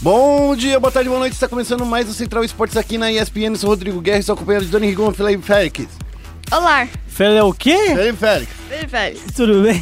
Bom dia, boa tarde, boa noite. Está começando mais o Central Esportes aqui na ESPN. Eu sou o Rodrigo Guerra, estou acompanhado de Dani Rigon e Felipe Félix. Olá, Fela é o quê? Felipe Félix. Felipe Félix. Tudo bem?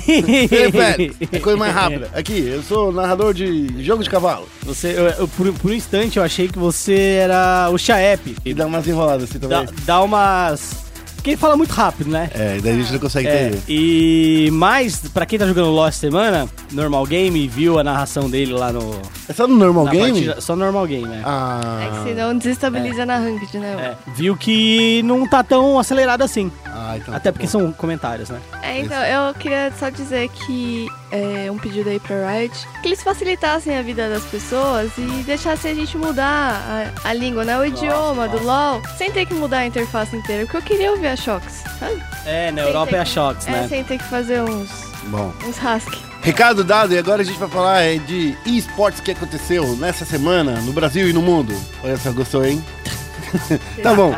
Felipe Félix. É coisa mais rápida. Aqui, eu sou narrador de jogo de cavalo. Você, eu- eu- por, por um instante eu achei que você era o Chaep. E dá umas enroladas assim Dá, também. dá umas. Porque ele fala muito rápido, né? É, daí a gente não consegue É, entender. e mais, pra quem tá jogando Lost semana, Normal Game viu a narração dele lá no. É só no normal game? partida- só Normal Game, né? Ah. É que senão desestabiliza na ranked, né? É, viu que não tá tão acelerado assim. Ah, então Até tá porque bom. são comentários, né? É, então, eu queria só dizer que é um pedido aí pra Riot que eles facilitassem a vida das pessoas e deixassem a gente mudar a, a língua, né? O idioma do LoL, sem ter que mudar a interface inteira. Porque eu queria ouvir a Shox, sabe? É, na Sem Europa é a Shox, É, né? sem ter que fazer uns, Bom. uns husky. Recado dado, e agora a gente vai falar é, de esportes que aconteceu nessa semana no Brasil e no mundo. Olha só, gostou, hein? tá bom.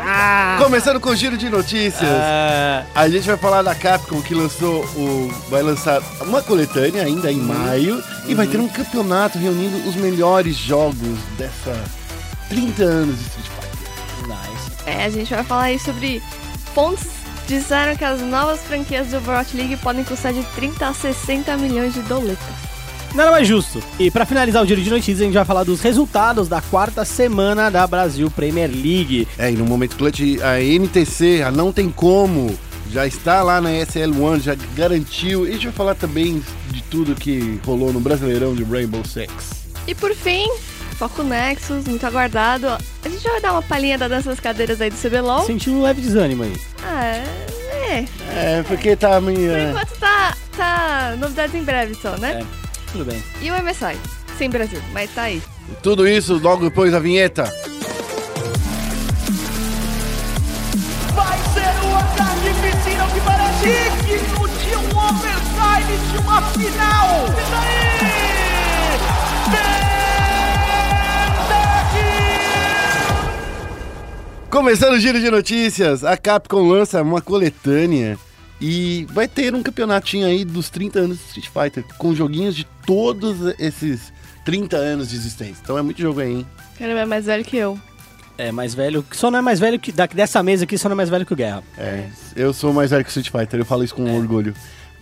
Começando com o giro de notícias. Ah, A gente vai falar da Capcom que lançou o. vai lançar uma coletânea ainda em maio e vai ter um campeonato reunindo os melhores jogos dessa 30 anos de Street Fighter. nice. É, a gente vai falar aí sobre fontes disseram que as novas franquias do Overwatch League podem custar de 30 a 60 milhões de doletas. Nada mais justo. E pra finalizar o giro de notícias, a gente vai falar dos resultados da quarta semana da Brasil Premier League. É, e no momento clutch, a NTC, a Não Tem Como, já está lá na SL1, já garantiu. E a gente vai falar também de tudo que rolou no Brasileirão de Rainbow Six. E por fim, Foco Nexus, muito aguardado. A gente vai dar uma palhinha da dança das cadeiras aí do CBLOL. Senti um leve desânimo aí. Ah, é. É, porque tá Por meio. enquanto tá, tá novidades em breve só, né? É. Tudo bem. E o MSI? Sem Brasil, mas tá aí. Tudo isso logo depois da vinheta. Vai ser um ataque piscina que parece digno de um overtime de uma final. E daí? Começando o giro de notícias, a Capcom lança uma coletânea e vai ter um campeonatinho aí dos 30 anos de Street Fighter, com joguinhos de todos esses 30 anos de existência. Então é muito jogo aí, hein? Caramba, é mais velho que eu. É mais velho. Só não é mais velho que. Da, dessa mesa aqui só não é mais velho que o Guerra. É, eu sou mais velho que Street Fighter, eu falo isso com orgulho.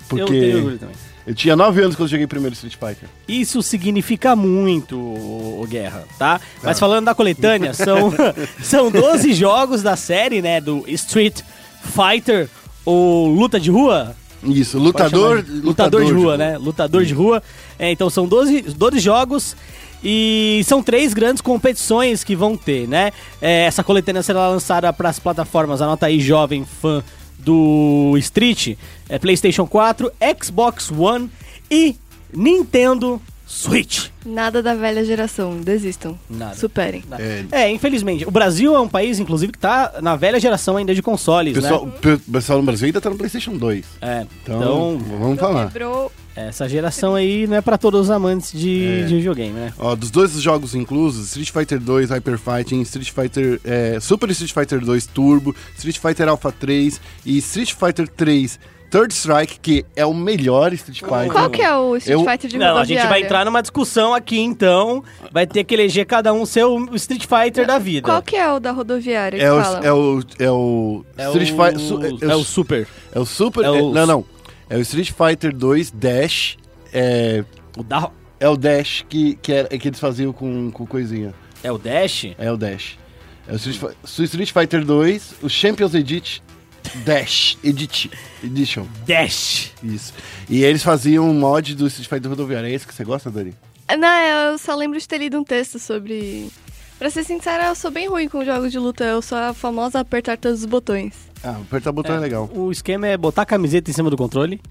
Porque Eu tenho orgulho também. eu tinha 9 anos quando eu joguei primeiro Street Fighter. Isso significa muito, o, o Guerra, tá? Mas falando da coletânea, são, são 12 jogos da série, né? Do Street Fighter, ou Luta de Rua. Isso, Pode lutador, chamar de- lutador de rua, né? Lutador de rua. É, então são 12, 12 jogos e são três grandes competições que vão ter, né? É, essa coletânea será lançada para as plataformas, anota aí, jovem fã do Street, é, PlayStation 4, Xbox One e Nintendo Switch. Nada da velha geração, desistam. Nada. Superem. É, É, infelizmente. O Brasil é um país, inclusive, que tá na velha geração ainda de consoles, pessoal, né? pe- pessoal no Brasil ainda tá no PlayStation 2. É, Então, então, vamos falar. Quebrou. essa geração aí não é para todos os amantes de, É. de videogame, né? Ó, dos dois jogos inclusos, Street Fighter 2 Hyper Fighting, Street Fighter é, Super Street Fighter 2 Turbo, Street Fighter Alpha 3 e Street Fighter 3 Third Strike, que é o melhor Street Fighter. Qual que é o Street Eu- Fighter de Não, a gente vai entrar numa discussão aqui, então. Vai ter que eleger cada um seu Street Fighter da vida. Qual que é o da rodoviária que É o, fala? é o é o É Street o... Fighter su- é, é o Super. é o Super é o- é- não não é o Street Fighter 2 Dash é, O da... é o Dash que que, era, que eles faziam com, com coisinha É o Dash? é o Dash é o Street, Street Fighter 2 o Champions Edit Dash Edit Edition Dash. Isso. E eles faziam um mod do Street Fighter Rodoviário. É esse que você gosta, Dani? Não, eu só lembro de ter lido um texto sobre... Pra ser sincera, eu sou bem ruim com jogos de luta. Eu sou a famosa apertar todos os botões. Ah, apertar o botão é, legal. O esquema é botar a camiseta em cima do controle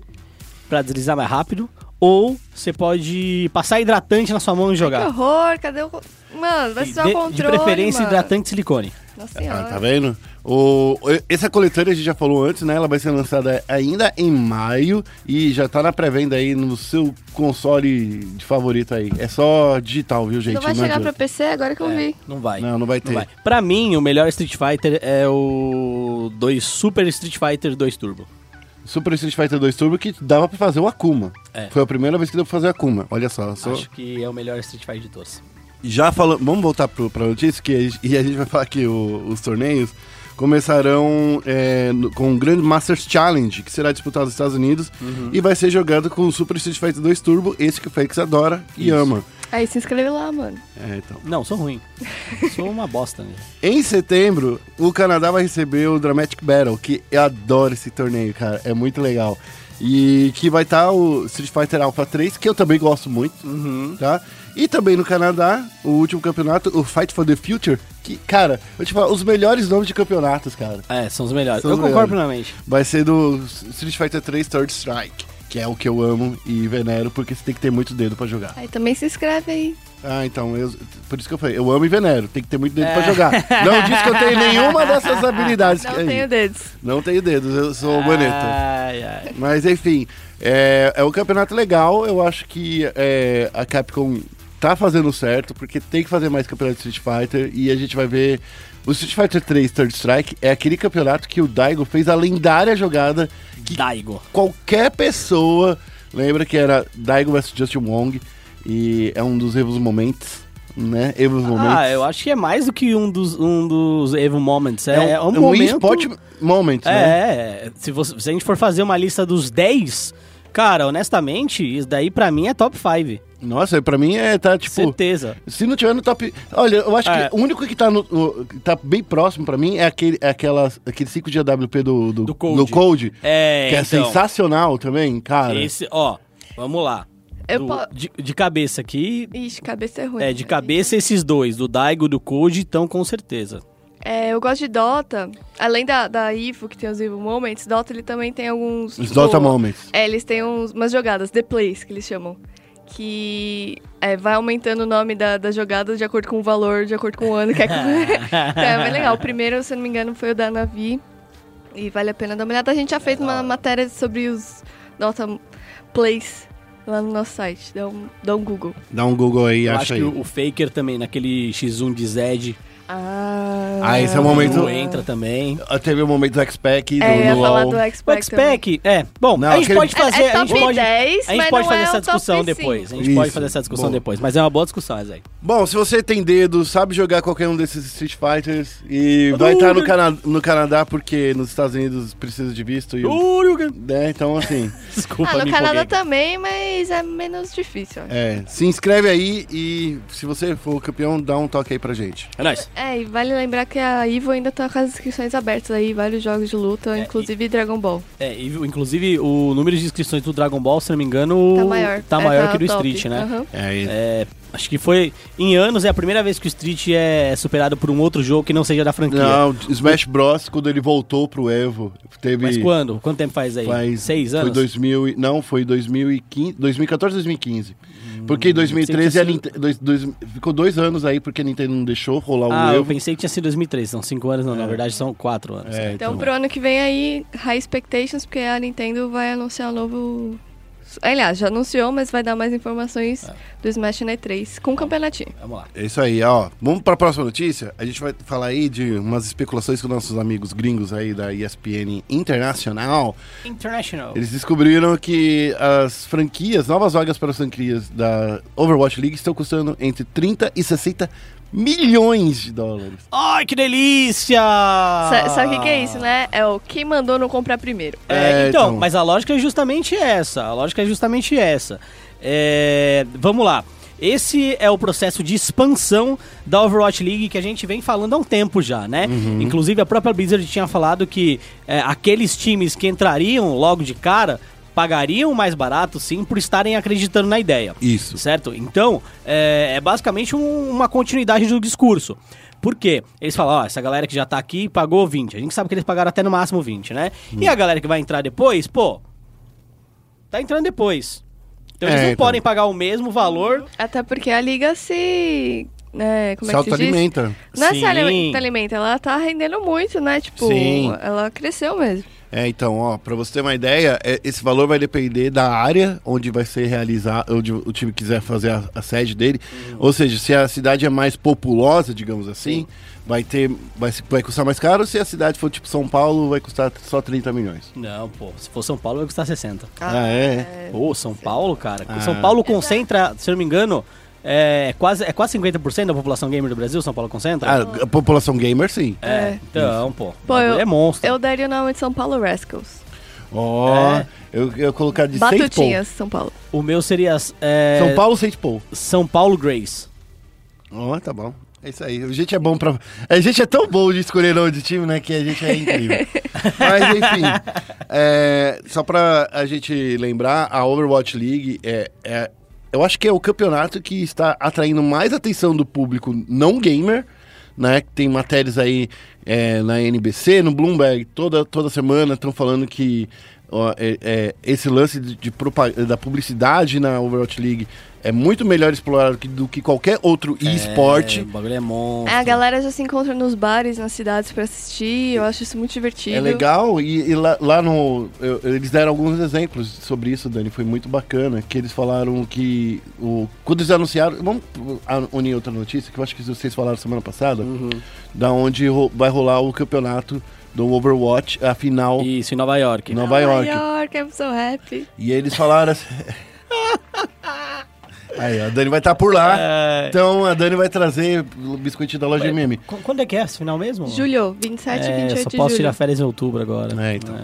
pra deslizar mais rápido. Ou você pode passar hidratante na sua mão e Que jogar. horror, cadê o... Mano, vai ser o de, controle, de preferência mano. hidratante silicone. Nossa Ah, senhora. tá vendo? O, essa coletânea a gente já falou antes, né? Ela vai ser lançada ainda em maio e já tá na pré-venda aí no seu console de favorito aí. É só digital, viu, gente? não vai chegar pra adianta. PC agora que eu vi. Não vai. Não, não vai ter. Não vai. Pra mim, o melhor Street Fighter é o 2 Super Street Fighter 2 Turbo. Super Street Fighter 2 Turbo que dava pra fazer o Akuma. É. Foi a primeira vez que deu pra fazer o Akuma. Olha só. só... Acho que é o melhor Street Fighter de todos. já falando, vamos voltar pro, pra notícia, que a gente- e a gente vai falar que o- os torneios começarão é, com o Grand Masters Challenge, que será disputado nos Estados Unidos e vai ser jogado com o Super Street Fighter 2 Turbo, esse que o Félix adora e Isso. ama. Aí se inscreve lá, mano. É, então. Não, sou ruim. sou uma bosta, né? Em setembro, o Canadá vai receber o Dramatic Battle, que eu adoro esse torneio, cara, é muito legal. E que vai estar o Street Fighter Alpha 3, que eu também gosto muito, tá? E também no Canadá, o último campeonato, o Fight for the Future, que, cara, eu te falo, os melhores nomes de campeonatos, cara. É, são os melhores. São eu os concordo melhores. plenamente. Vai ser do Street Fighter 3 Third Strike, que é o que eu amo e venero, porque você tem que ter muito dedo pra jogar. Aí também se inscreve aí. Ah, então, eu, por isso que eu falei, eu amo e venero, tem que ter muito dedo pra É. jogar. Não disse que eu tenho nenhuma dessas habilidades. Não aí. tenho dedos. Não tenho dedos, eu sou bonito. Ai, ai. Mas enfim, é, é um campeonato legal. Eu acho que é, a Capcom tá fazendo certo, porque tem que fazer mais campeonato de Street Fighter. E a gente vai ver. O Street Fighter 3 Third Strike é aquele campeonato que o Daigo fez a lendária jogada que Daigo. qualquer pessoa lembra que era Daigo vs Justin Wong. E é um dos Evos Momentos, né? Evos Momentos. Ah, eu acho que é mais do que um dos, um dos Evo Moments. É, é é um, um, é um momento... eSport Moment, né? É, é. Se, você- se a gente for fazer uma lista dos 10, cara, honestamente, isso daí pra mim é top 5. Nossa, pra mim é tá tipo. Certeza. Se não tiver no top. Olha, eu acho É. que o único que tá, no, que tá bem próximo pra mim é aquele, é aquela, aquele 5 de AWP do, do, Do Code. Code, É, que é então, sensacional também, cara. Esse, ó, vamos lá. Eu Do- po- de, de cabeça aqui, Ixi, cabeça é ruim. é, de cabeça esses dois, do Daigo e do Code, estão com certeza. É, eu gosto de Dota. Além da, da Ivo, que tem os Evo Moments, Dota ele também tem alguns. Os tipo, Dota Moments. É, eles têm uns, umas jogadas, The Plays, que eles chamam. Que é, vai aumentando o nome da, da jogada de acordo com o valor, de acordo com o ano que é. que- é bem legal. O primeiro, se eu não me engano, foi o da Navi. E vale a pena dar uma olhada. A gente já fez uma matéria sobre os Dota Plays lá no nosso site. Dá um, dá um Google. Dá um Google aí, Eu acho aí. que o, o Faker também, naquele X1 de Zed, Ah, Ah, esse é o momento- o entra também. Ah, Teve o momento do X-Pack, do É, eu ia no falar do O X-Pac. também. X-Pac, é. Bom, Não, a gente aquele- pode fazer. É, é a gente pode, 10, a gente pode fazer é essa discussão 5. depois. A gente pode fazer essa discussão depois. Mas é uma boa discussão, Zé. Bom, se você tem dedo, sabe jogar qualquer um desses Street Fighters e vai estar no. Cana no Canadá porque nos Estados Unidos precisa de visto e o- né, então assim, Desculpa, Ah, no me Canadá empolguei. também, mas é menos difícil. é, se inscreve aí e se você for campeão, dá um toque aí pra gente. É nóis. É, e vale lembrar que a Ivo ainda tá com as inscrições abertas aí, vários jogos de luta, É, inclusive Dragon Ball. É, e, inclusive, o número de inscrições do Dragon Ball, se não me engano, Tá maior. tá É, maior tá que do top. Street, né? Aham. É, e- É, acho que foi. Em anos é a primeira vez que o Street é superado por um outro jogo que não seja da franquia. Não, Smash Bros, quando ele voltou pro Evo, teve... Mas quando? Quanto tempo faz aí? Faz, Seis Foi anos? 2000, e- não, foi 2015, 2014, 2015. Porque em 2013 a Hum, sei que Ninte- dois- dois- ficou dois anos aí porque a Nintendo não deixou rolar Ah, o eu Evo. pensei que tinha sido 2003, são cinco anos, não, na verdade são quatro anos. É, Então, pro ano que vem aí, High Expectations, porque a Nintendo vai anunciar um novo. Aliás, já anunciou, mas vai dar mais informações É. do Smash na E3 com o campeonatinho. Vamos lá. É isso aí, ó. Vamos pra próxima notícia? A gente vai falar aí de umas especulações com nossos amigos gringos aí da ESPN Internacional. International. Eles descobriram que as franquias, novas vagas para as franquias da Overwatch League estão custando entre 30 e 60 milhões de dólares. Ai, que delícia! Sa- Sabe o que, que é isso, né? É o quem mandou não comprar primeiro. É, É, então, então. mas a lógica é justamente essa. A lógica é justamente essa. É, vamos lá. Esse é o processo de expansão da Overwatch League que a gente vem falando há um tempo já, né? Inclusive a própria Blizzard tinha falado que é, aqueles times que entrariam logo de cara pagariam mais barato, sim, por estarem acreditando na ideia. Isso. Certo? Então, é, é basicamente um- uma continuidade do discurso. Por quê? Eles falam, ó, essa galera que já tá aqui pagou 20. A gente sabe que eles pagaram até no máximo 20, né? E a galera que vai entrar depois, pô, tá entrando depois. Então eles É, não então. podem pagar o mesmo valor. Até porque a liga se. né, como Se é que se diz? autoalimenta. Não é se Sim. alimenta, alimenta, ela tá rendendo muito, né? Tipo, Sim. ela cresceu mesmo. É, então, ó, pra você ter uma ideia, é, esse valor vai depender da área onde vai ser realizado, onde o time quiser fazer a, a sede dele. Ou seja, se a cidade é mais populosa, digamos assim, vai ter. Vai, vai custar mais caro. Se a cidade for tipo São Paulo, vai custar só 30 milhões. Não, pô, se for São Paulo vai custar 60. Ah, é? Pô, São Paulo, cara. Ah. São Paulo concentra, se eu não me engano, É quase, é quase 50% da população gamer do Brasil, São Paulo concentra? Ah, a população gamer, sim. é, então, pô. Pô, eu- é monstro. Eu daria o nome de São Paulo Rascals. Ó, É. eu, eu colocar de Saint Paul. Batutinhas, São Paulo. O meu seria é, São Paulo, Saint Paul. São Paulo Grace. Ó, tá bom. É isso aí. A gente é bom pra. A gente é tão bom de escolher nome de time, né? Que a gente é incrível. Mas, enfim. é, só pra a gente lembrar, a Overwatch League é, é. Eu acho que é o campeonato que está atraindo mais atenção do público não gamer, né? Tem matérias aí é, na NBC, no Bloomberg, toda, toda semana estão falando que é- é, esse lance de, de da publicidade na Overwatch League é muito melhor explorado que- do que qualquer outro É, esporte. o bagulho é monstro. É, a galera já se encontra nos bares, nas cidades pra assistir. Eu acho isso muito divertido. É legal, e, e lá, lá no. eu- eles deram alguns exemplos sobre isso, Dani, foi muito bacana. Que eles falaram que. O, quando eles anunciaram. Vamos unir outra notícia, que eu acho que vocês falaram semana passada, Uhum. da onde ro- vai rolar o campeonato do Overwatch, a final Isso, em Nova York. em Nova York. York, I'm so happy. E eles falaram assim. Aí, a Dani vai estar por lá. É, Então a Dani vai trazer o biscoitinho da loja MM. qu- Quando é que é esse final mesmo? Julho, 27 e é, 28 só de posso julho. tirar férias em outubro agora. É, então.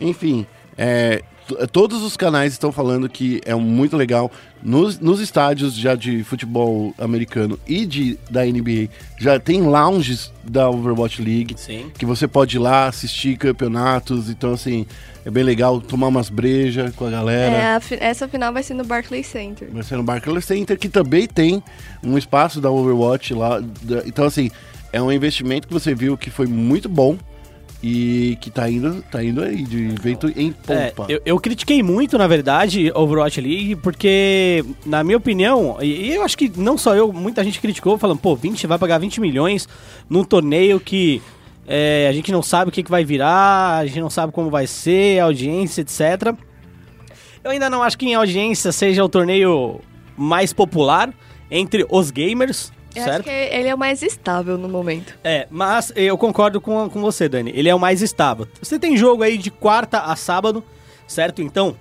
Enfim, é, todos os canais estão falando que é muito legal. Nos, nos estádios já de futebol americano e de, da NBA, já tem lounges da Overwatch League. Sim. Que você pode ir lá assistir campeonatos. Então, assim, é bem legal tomar umas brejas com a galera. É, a fi- essa final vai ser no Barclays Center. Vai ser no Barclays Center, que também tem um espaço da Overwatch lá. Da- Então, assim, é um investimento que você viu que foi muito bom e que tá indo, tá indo aí, de evento em É, pompa. eu, eu critiquei muito, na verdade, Overwatch League, porque, na minha opinião, e e eu acho que não só eu, muita gente criticou, falando, pô, 20, vai pagar 20 milhões num torneio que é, a gente não sabe o que, que vai virar, a gente não sabe como vai ser, a audiência, etc. Eu ainda não acho que em audiência seja o torneio mais popular entre os gamers, Eu acho certo? que ele é o mais estável no momento. É, mas eu concordo com, com você, Dani. Ele é o mais estável. Você tem jogo aí de quarta a sábado, certo? Então,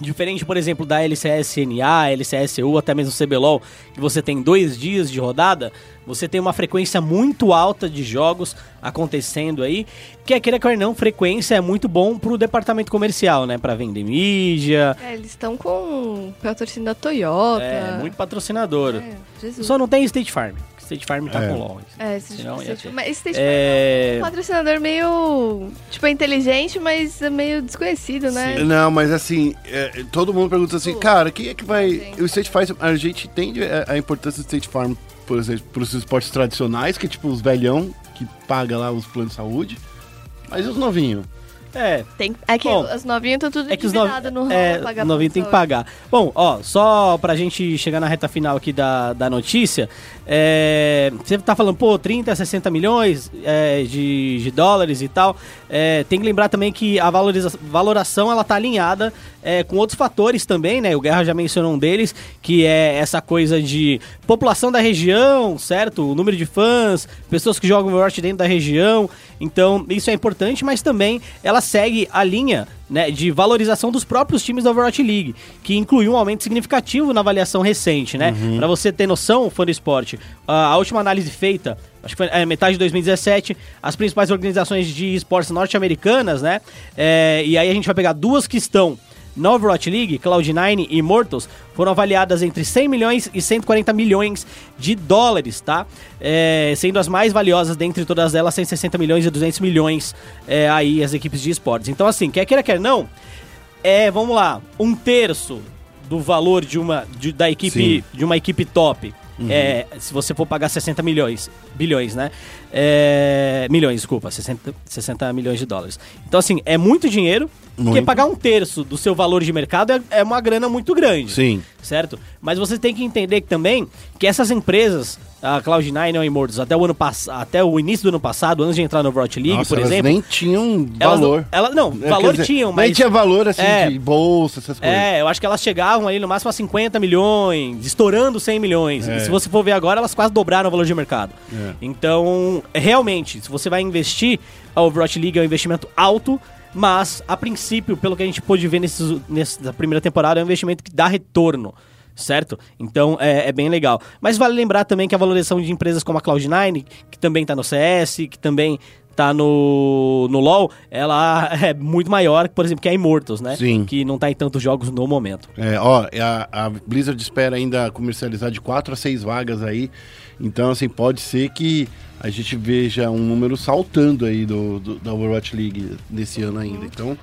diferente, por exemplo, da LCSNA, LCSU, até mesmo CBLOL, que você tem dois dias de rodada, você tem uma frequência muito alta de jogos acontecendo aí. Quer queira, quer não, frequência é muito bom pro departamento comercial, né? Pra vender mídia, É, eles estão com patrocínio da Toyota. é, muito patrocinador. É. Só não tem State Farm. State Farm tá É. com LOL. É, esse Senão tipo, tipo- mas esse State É... Farm é um patrocinador meio, tipo, inteligente, mas é meio desconhecido, né? Não, mas assim, é, todo mundo pergunta assim, cara, quem é que vai. O State Farm, a gente entende a, a importância do State Farm, por exemplo, para os esportes tradicionais, que é tipo os velhão que paga lá os planos de saúde. Mas e os novinhos? É, Tem, é que Bom, as novinhas estão tudo É que os novi... no é, novinho tem que pagar. Bom, ó, só pra gente chegar na reta final aqui da, da notícia, é, você tá falando, pô, 30, 60 milhões é, de, de dólares e tal. É, tem que lembrar também que a valoriza- valoração ela tá alinhada é, com outros fatores também, né? O Guerra já mencionou um deles, que é essa coisa de população da região, certo? O número de fãs, pessoas que jogam Overwatch dentro da região. Então, isso é importante, mas também ela segue a linha né, de valorização dos próprios times da Overwatch League, que incluiu um aumento significativo na avaliação recente, né? Pra você ter noção, fã do esporte, a, a última análise feita, acho que foi é, metade de 2017, as principais organizações de esportes norte-americanas, né? É, e aí a gente vai pegar duas que estão na Overwatch League, Cloud9 e Immortals, foram avaliadas entre 100 milhões e 140 milhões de dólares, tá? É, sendo as mais valiosas dentre todas elas 160 milhões e 200 milhões é, aí as equipes de esportes. Então assim, quer queira, quer não, é, vamos lá, um terço do valor de uma, de- da equipe, de uma equipe top. É, se você for pagar 60 milhões, bilhões, né? É, milhões, desculpa, 60, 60 milhões de dólares. Então, assim, é muito dinheiro, porque Muito. pagar um terço do seu valor de mercado é, é uma grana muito grande Sim. certo? Mas você tem que entender também que essas empresas, a Cloud9 e a Immortals, até o ano até o início do ano passado, antes de entrar no Overwatch League, Nossa, por elas exemplo, nem tinham elas valor. não, ela, não, É, valor dizer, tinham, Nem mas tinha valor, assim, É. de bolsa, essas coisas. é, eu acho que elas chegavam ali no máximo a 50 milhões, estourando 100 milhões. É. E se você for ver agora, elas quase dobraram o valor de mercado. É. Então, realmente, se você vai investir, a Overwatch League é um investimento alto, mas, a princípio, pelo que a gente pôde ver nesses, nessa primeira temporada, é um investimento que dá retorno. certo? Então é, é bem legal. Mas vale lembrar também que a valorização de empresas como a Cloud9, que também tá no CS, que também tá no, no LoL, ela é muito maior, por exemplo, que a Immortals, né? Sim. Que não tá em tantos jogos no momento. É, ó, a, a Blizzard espera ainda comercializar de 4 a 6 vagas aí. Então, assim, pode ser que a gente veja um número saltando aí do, do- da Overwatch League desse ano ainda. Então,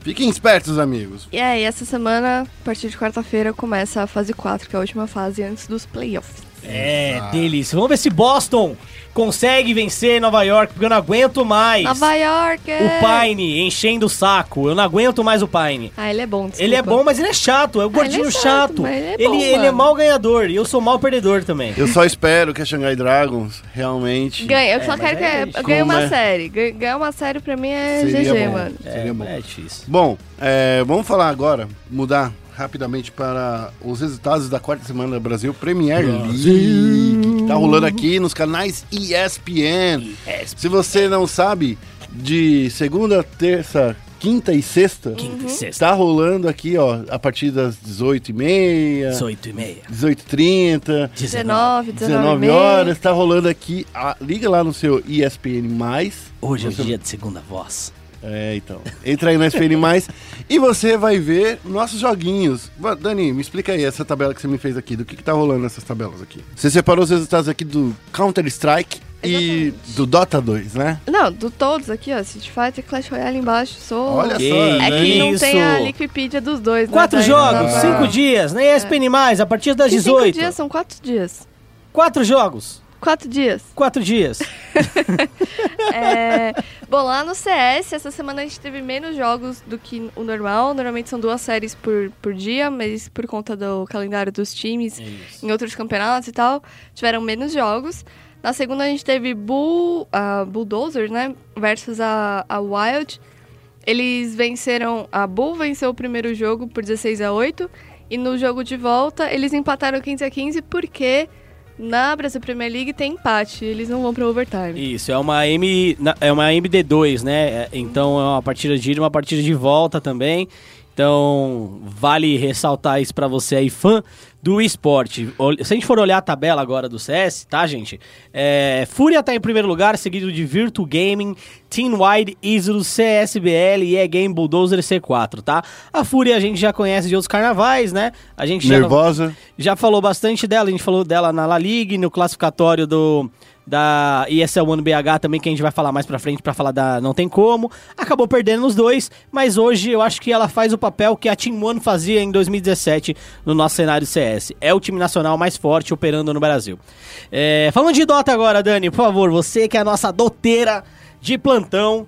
fiquem espertos, amigos. E aí, essa semana, a partir de quarta-feira, começa a fase 4, que é a última fase antes dos playoffs. É, delícia. Vamos ver se Boston consegue vencer Nova York, porque eu não aguento mais. Nova York! O Pine enchendo o saco. Eu não aguento mais o Pine. Ah, ele é bom, desculpa. Ele é bom, mas ele é chato. É o gordinho ele é chato, chato. mas ele é ele, bom, ele é mal ganhador e eu sou mal perdedor também. Eu só espero que a Shanghai Dragons realmente. Ganha, eu É, só mas quero que é é, ganhe uma é? série. Ganha- Ganhar uma série pra mim é Seria GG, bom. mano. Seria é, bom. é difícil. Bom, é, vamos falar agora, mudar rapidamente para os resultados da quarta semana da Brasil Premier League, que tá rolando aqui nos canais ESPN. Se você não sabe, de segunda, terça, quinta e sexta, Quinta e sexta. tá rolando aqui, ó, a partir das 18h30, 18 e meia. 18h30, 19, 19, 19 horas, tá rolando aqui. a- liga lá no seu ESPN+. Hoje é o dia de segunda voz. É, então. Entra aí no SPN Mais e você vai ver nossos joguinhos. Dani, me explica aí essa tabela que você me fez aqui. Do que, que tá rolando nessas tabelas aqui? Você separou os resultados aqui do Counter-Strike e Exatamente. do Dota 2, né? Não, do todos aqui, ó. Street Fighter, Clash Royale embaixo. Sou... Olha Que só. É né? que não Isso. tem a Wikipedia dos dois, né? Quatro Daí jogos, não dá pra- cinco dias, nem ESPN mais, a partir das Que 18. Cinco dias, são quatro dias. Quatro jogos, Quatro dias. quatro dias. É, Bom, lá no CS, essa semana a gente teve menos jogos do que o normal. Normalmente são duas séries por, por dia, mas por conta do calendário dos times em outros campeonatos e tal, tiveram menos jogos. Na segunda a gente teve Bull, a Bulldozer, né, versus a, a Wild. Eles venceram, a Bull venceu o primeiro jogo por 16 a 8 e no jogo de volta eles empataram 15 a 15 porque na Brasil Premier League tem empate, eles não vão para overtime. Isso, é uma, M, é uma MD2, né? É, Então é uma partida de ida uma partida de volta também. Então vale ressaltar isso pra você aí, fã do esporte. Se a gente for olhar a tabela agora do CS, tá, gente? É, Fúria tá em primeiro lugar, seguido de Virtu Gaming, Team Wide, Isurus, CSBL e E-Game Bulldozer C4, tá? A Fúria a gente já conhece de outros carnavais, né? A gente já Nervosa. já falou bastante dela, a gente falou dela na La Liga, no classificatório do da ESL One BH também, que a gente vai falar mais pra frente pra falar da Não Tem Como. Acabou perdendo nos dois, mas hoje eu acho que ela faz o papel que a Team One fazia em 2017 no nosso cenário CS. É o time nacional mais forte operando no Brasil. É, falando de Dota agora, Dani, por favor, você que é a nossa doteira de plantão.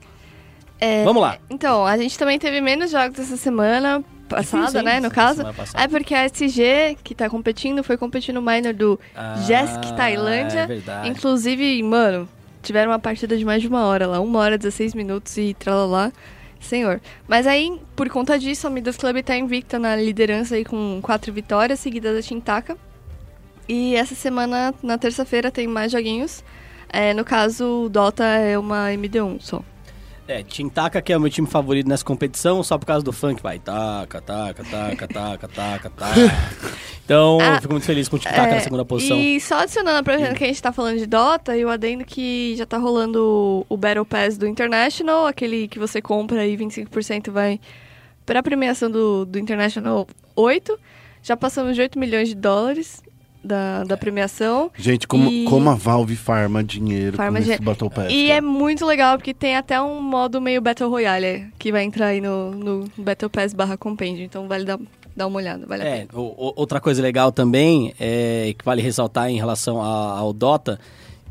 É, Vamos lá. Então, a gente também teve menos jogos essa semana passada, Difícil, né, no caso. É porque a SG, que tá competindo, foi competindo no minor do Ah, Jesk Tailândia. é verdade. Inclusive, mano, tiveram uma partida de mais de uma hora lá. Uma hora, 16 minutos e tralalá. Senhor. Mas aí, por conta disso, a Midas Club tá invicta na liderança aí com quatro vitórias, seguidas da Tintaka. E essa semana, na terça-feira, tem mais joguinhos. É, no caso, o Dota é uma MD1 só. É, Tintaka, que é o meu time favorito nessa competição, só por causa do funk, vai. Taca, taca, taca, taca, taca, taca. Então, Ah, eu fico muito feliz com o Tintaka É, na segunda posição. E só adicionando, aproveitando que a gente tá falando de Dota, e o adendo que já tá rolando o Battle Pass do International, aquele que você compra e 25% vai pra premiação do, do International 8. Já passamos de 8 milhões de dólares da, da premiação. Gente, como, E- como a Valve farma dinheiro Farma com esse dinhe- Battle Pass. E cara. é muito legal, porque tem até um modo meio Battle Royale, que vai entrar aí no, no Battle Pass barra Compêndio. Então vale dar, dar uma olhada, vale a É, pena. o- o- outra coisa legal também, é, que vale ressaltar em relação a- ao Dota,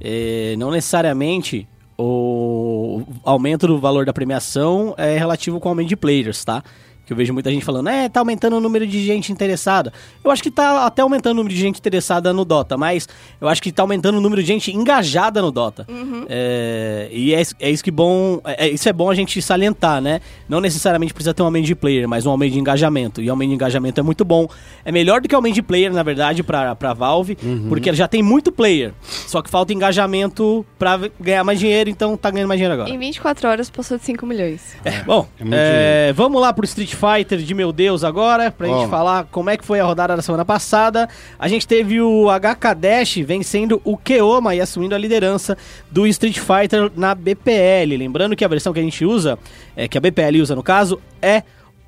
é, não necessariamente o aumento do valor da premiação é relativo com o aumento de players, tá? Que eu vejo muita gente falando, é, tá aumentando o número de gente interessada. Eu acho que tá até aumentando o número de gente interessada no Dota, mas eu acho que tá aumentando o número de gente engajada no Dota. É, e é, isso- é isso que bom. É, é- isso é bom a gente salientar, né? Não necessariamente precisa ter um aumento de player, mas um aumento de engajamento. E aumento de engajamento é muito bom. É melhor do que aumento de player, na verdade, pra, pra Valve, porque ela já tem muito player. Só que falta engajamento pra ganhar mais dinheiro, então tá ganhando mais dinheiro agora. Em 24 horas passou de 5 milhões. É, bom, é é, vamos lá pro Street Fighter de meu Deus agora, pra Ó. gente falar como é que foi a rodada da semana passada. A gente teve o HK Dash vencendo o Keoma e assumindo a liderança do Street Fighter na BPL. Lembrando que a versão que a gente usa, é, que a BPL usa no caso, é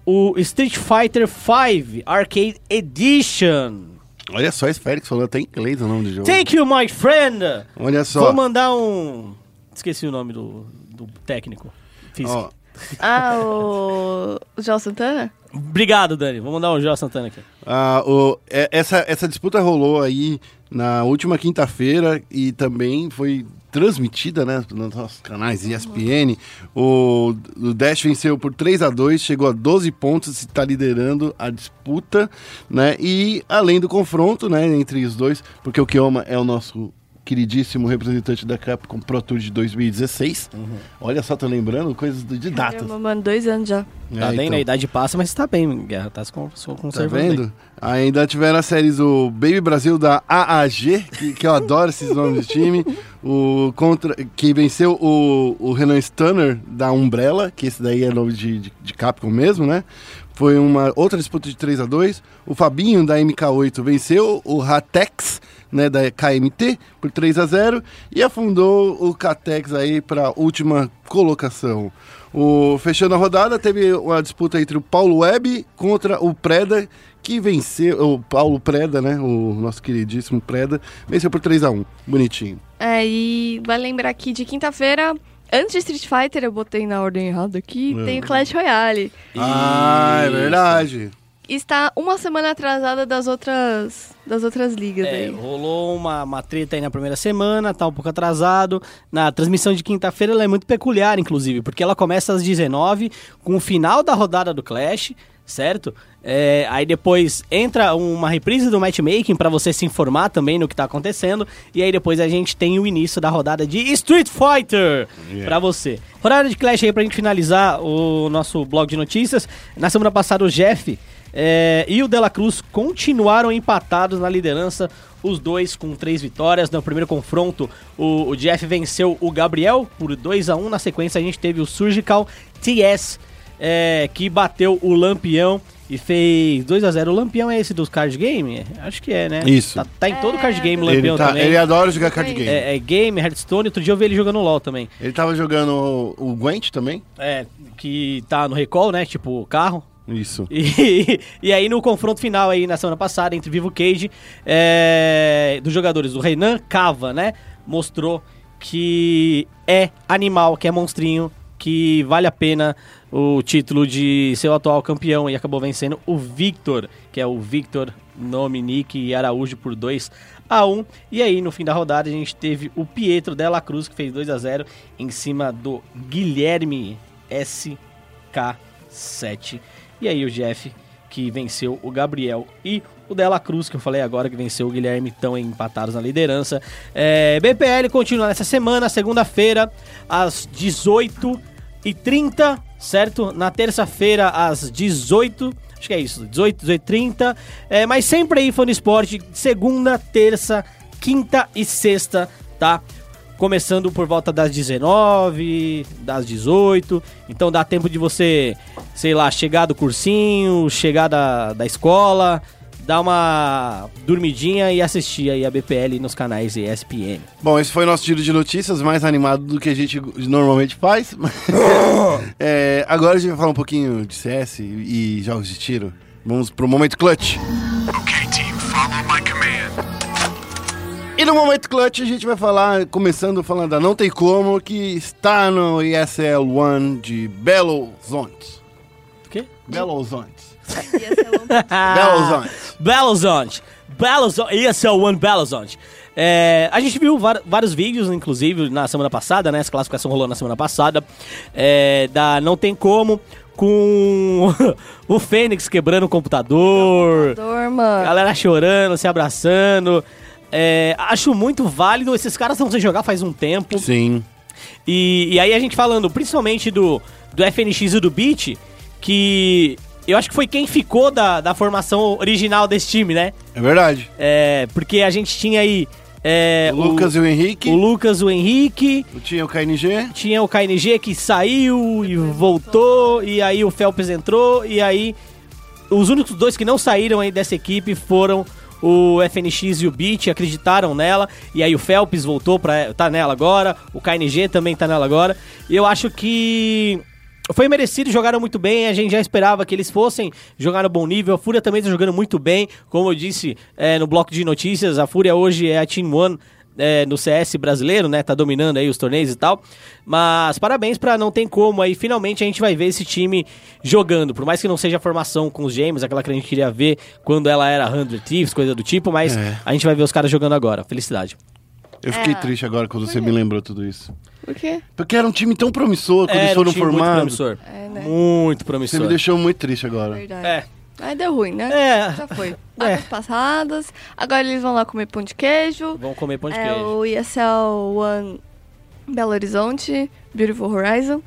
o Street Fighter V Arcade Edition. Olha só, esse Félix falou até em inglês o nome do jogo. Thank you, my friend! Olha só. Vou mandar um. Esqueci o nome do, do técnico. Físico. Ah, o. O João Santana? Obrigado, Dani. Vou mandar um Jó Santana aqui. Ah, o- é- essa, essa disputa rolou aí na última quinta-feira e também foi transmitida né, nos nossos canais ESPN. O, o Dash venceu por 3 a 2 chegou a 12 pontos e está liderando a disputa. Né, e além do confronto né, entre os dois, porque o Kioma é o nosso queridíssimo representante da Capcom Pro Tour de 2016. Olha só, tô lembrando coisas de datas. Caramba, mano, dois anos já. Tá É, bem, então. a idade passa, mas tá bem, Guerra. Tá se con- se Tá conservando. aí. vendo? Ainda tiveram as séries o Baby Brasil da AAG, que, que eu adoro esses nomes de time. O contra, que venceu o, o Renan Stunner da Umbrella, que esse daí é nome de, de, de Capcom mesmo, né? Foi uma outra disputa de 3 a 2 O Fabinho da MK8 venceu o Ratex, né, da KMT, por 3 a 0 e afundou o Catex aí para última colocação. O, fechando a rodada, teve uma disputa entre o Paulo Web contra o Preda, que venceu. O Paulo Preda, né? O nosso queridíssimo Preda, venceu por 3 a 1 Bonitinho. É, e vai lembrar que de quinta-feira, antes de Street Fighter, eu botei na ordem errada aqui, É. tem o Clash Royale. Ah, é Isso. verdade. Está uma semana atrasada das outras, das outras ligas É, aí. rolou uma, uma treta aí na primeira semana, tá um pouco atrasado. Na transmissão de quinta-feira ela é muito peculiar, inclusive, porque ela começa às 19 com o final da rodada do Clash, certo? É, aí depois entra uma reprise do matchmaking pra você se informar também no que tá acontecendo. E aí depois a gente tem o início da rodada de Street Fighter Yeah. pra você. Rodada de Clash aí pra gente finalizar o nosso blog de notícias. Na semana passada o Jeff é, e o Dela Cruz continuaram empatados na liderança, os dois com três vitórias. No primeiro confronto, o, o Jeff venceu o Gabriel por 2 a 1 Na sequência, a gente teve o Surgical TS, é, que bateu o Lampião e fez 2 a 0 O Lampião é esse dos card game? Acho que é, né? Isso. Tá, tá em todo É, card game o Ele, Lampião tá- também. ele adora jogar card game. É, é game, Hearthstone. Outro dia eu vi ele jogando LoL também. Ele tava jogando o, o Gwent também. É, que tá no recall, né? Tipo, carro. Isso. E, e aí no confronto final aí na semana passada entre Vivo Cage é, dos jogadores, o Renan Cava, né? Mostrou que é animal, que é monstrinho, que vale a pena o título de ser o atual campeão e acabou vencendo o Victor, que é o Victor Dominique Araújo por 2 a 1 E aí no fim da rodada a gente teve o Pietro Della Cruz que fez 2 a 0 em cima do Guilherme SK7. E aí o Jeff que venceu o Gabriel e o Dela Cruz, que eu falei agora, que venceu o Guilherme, estão empatados na liderança. É, BPL continua nessa semana, segunda-feira, às 18h30, certo? Na terça-feira, às 18 Acho que é isso, 18, 18 30 é, Mas sempre aí, do esporte, segunda, terça, quinta e sexta, tá? Começando por volta das 19, das 18. Então dá tempo de você, sei lá, chegar do cursinho, chegar da, da escola, dar uma dormidinha e assistir aí a BPL nos canais ESPN. Bom, esse foi o nosso giro de notícias, mais animado do que a gente normalmente faz. É, agora a gente vai falar um pouquinho de CS e jogos de tiro. Vamos pro momento clutch. Okay, no momento clutch a gente vai falar, começando falando da Não Tem Como, que está no ESL One de Belo Horizonte. O quê? Belo Horizonte. Belo Horizonte. Belo Horizonte. Belo Horizonte. O One Belo Horizonte. É, a gente viu vários vídeos, inclusive, na semana passada, né? Essa classificação rolou na semana passada. é, da Não Tem Como, com o Fênix quebrando o computador. Dor, mano. Galera chorando, se abraçando. É, acho muito válido. Esses caras estão sem jogar faz um tempo. Sim. E, e aí a gente falando principalmente do, do FNX e do Beat, que eu acho que foi quem ficou da, da formação original desse time, né? É verdade. É, porque a gente tinha aí É, O Lucas e o Henrique. o Lucas, o Henrique, Tinha o KNG. tinha o KNG que saiu e voltou, e aí o Phelps entrou, e aí os únicos dois que não saíram aí dessa equipe foram o FNX e o Beat, acreditaram nela, e aí o Phelps voltou pra tá nela agora, o KNG também tá nela agora, e eu acho que foi merecido, jogaram muito bem, a gente já esperava que eles fossem jogar no bom nível, a Fúria também tá jogando muito bem, como eu disse é, no bloco de notícias, a Fúria hoje é a Team One é, no CS brasileiro, né? Tá dominando aí os torneios e tal. Mas parabéns pra Não Tem Como aí. Finalmente a gente vai ver esse time jogando. Por mais que não seja a formação com os gêmeos, aquela que a gente queria ver quando ela era 100 Thieves, coisa do tipo. Mas É. a gente vai ver os caras jogando agora. Felicidade. Eu fiquei É. triste agora quando você me lembrou tudo isso. Por quê? Porque era um time tão promissor quando eles Era um foram time muito formados. promissor. É, né? Muito Você promissor. me deixou muito triste agora. Verdade. É. Aí deu ruim, né? É. Já foi. É. Águas passadas. Agora eles vão lá comer pão de queijo. Vamos comer pão de é queijo. o ESL One Belo Horizonte, Beautiful Horizon.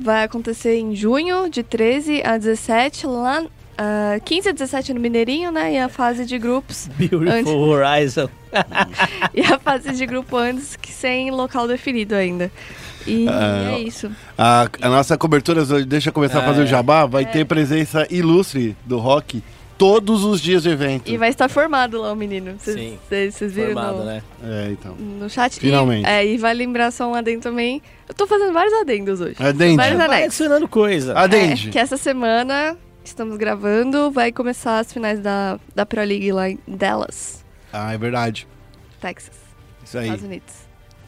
Vai acontecer em junho, de 13 a 17, lá. ah, 15 a 17 no Mineirinho, né? E a fase de grupos. Beautiful Antes- Horizon. e a fase de grupo antes que sem local definido ainda. E Ah, é isso. A, a nossa cobertura, deixa eu começar a fazer o jabá, vai ter presença ilustre do rock todos os dias de evento. E vai estar formado lá o menino. Sim. Vocês viram Formado, no, né? É, então. no chat? Finalmente. E, é, e vai lembrar só um adendo também. Eu tô fazendo vários adendos hoje. Adende. Vários Vai adicionando coisa. Adende. É, que essa semana estamos gravando, vai começar as finais da, da Pro League lá em Dallas, Ah, é verdade. Texas, Isso aí. Estados Unidos.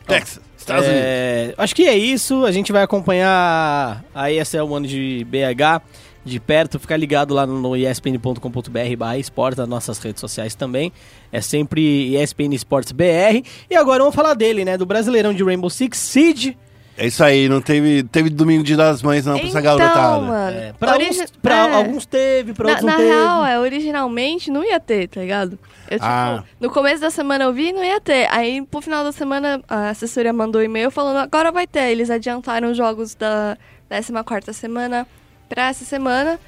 Texas, Estados Unidos. É, acho que é isso. A gente vai acompanhar a ESL One de BH de perto. Ficar ligado lá no espn.com.br barra esportes, nas nossas redes sociais também. É sempre ESPN Esportes BR. E agora vamos falar dele, né? Do Brasileirão de Rainbow Six Siege. É isso aí, não teve, teve domingo de das mães não pra essa então, garotada. mano, É, pra origi- alguns, pra é. alguns teve, pra Na, outros na não teve. real, é, originalmente não ia ter, tá ligado? Eu, tipo, Ah. no começo da semana eu vi e não ia ter. Aí, pro final da semana, a assessoria mandou um e-mail falando, agora vai ter. Eles adiantaram os jogos da 14ª semana pra essa semana.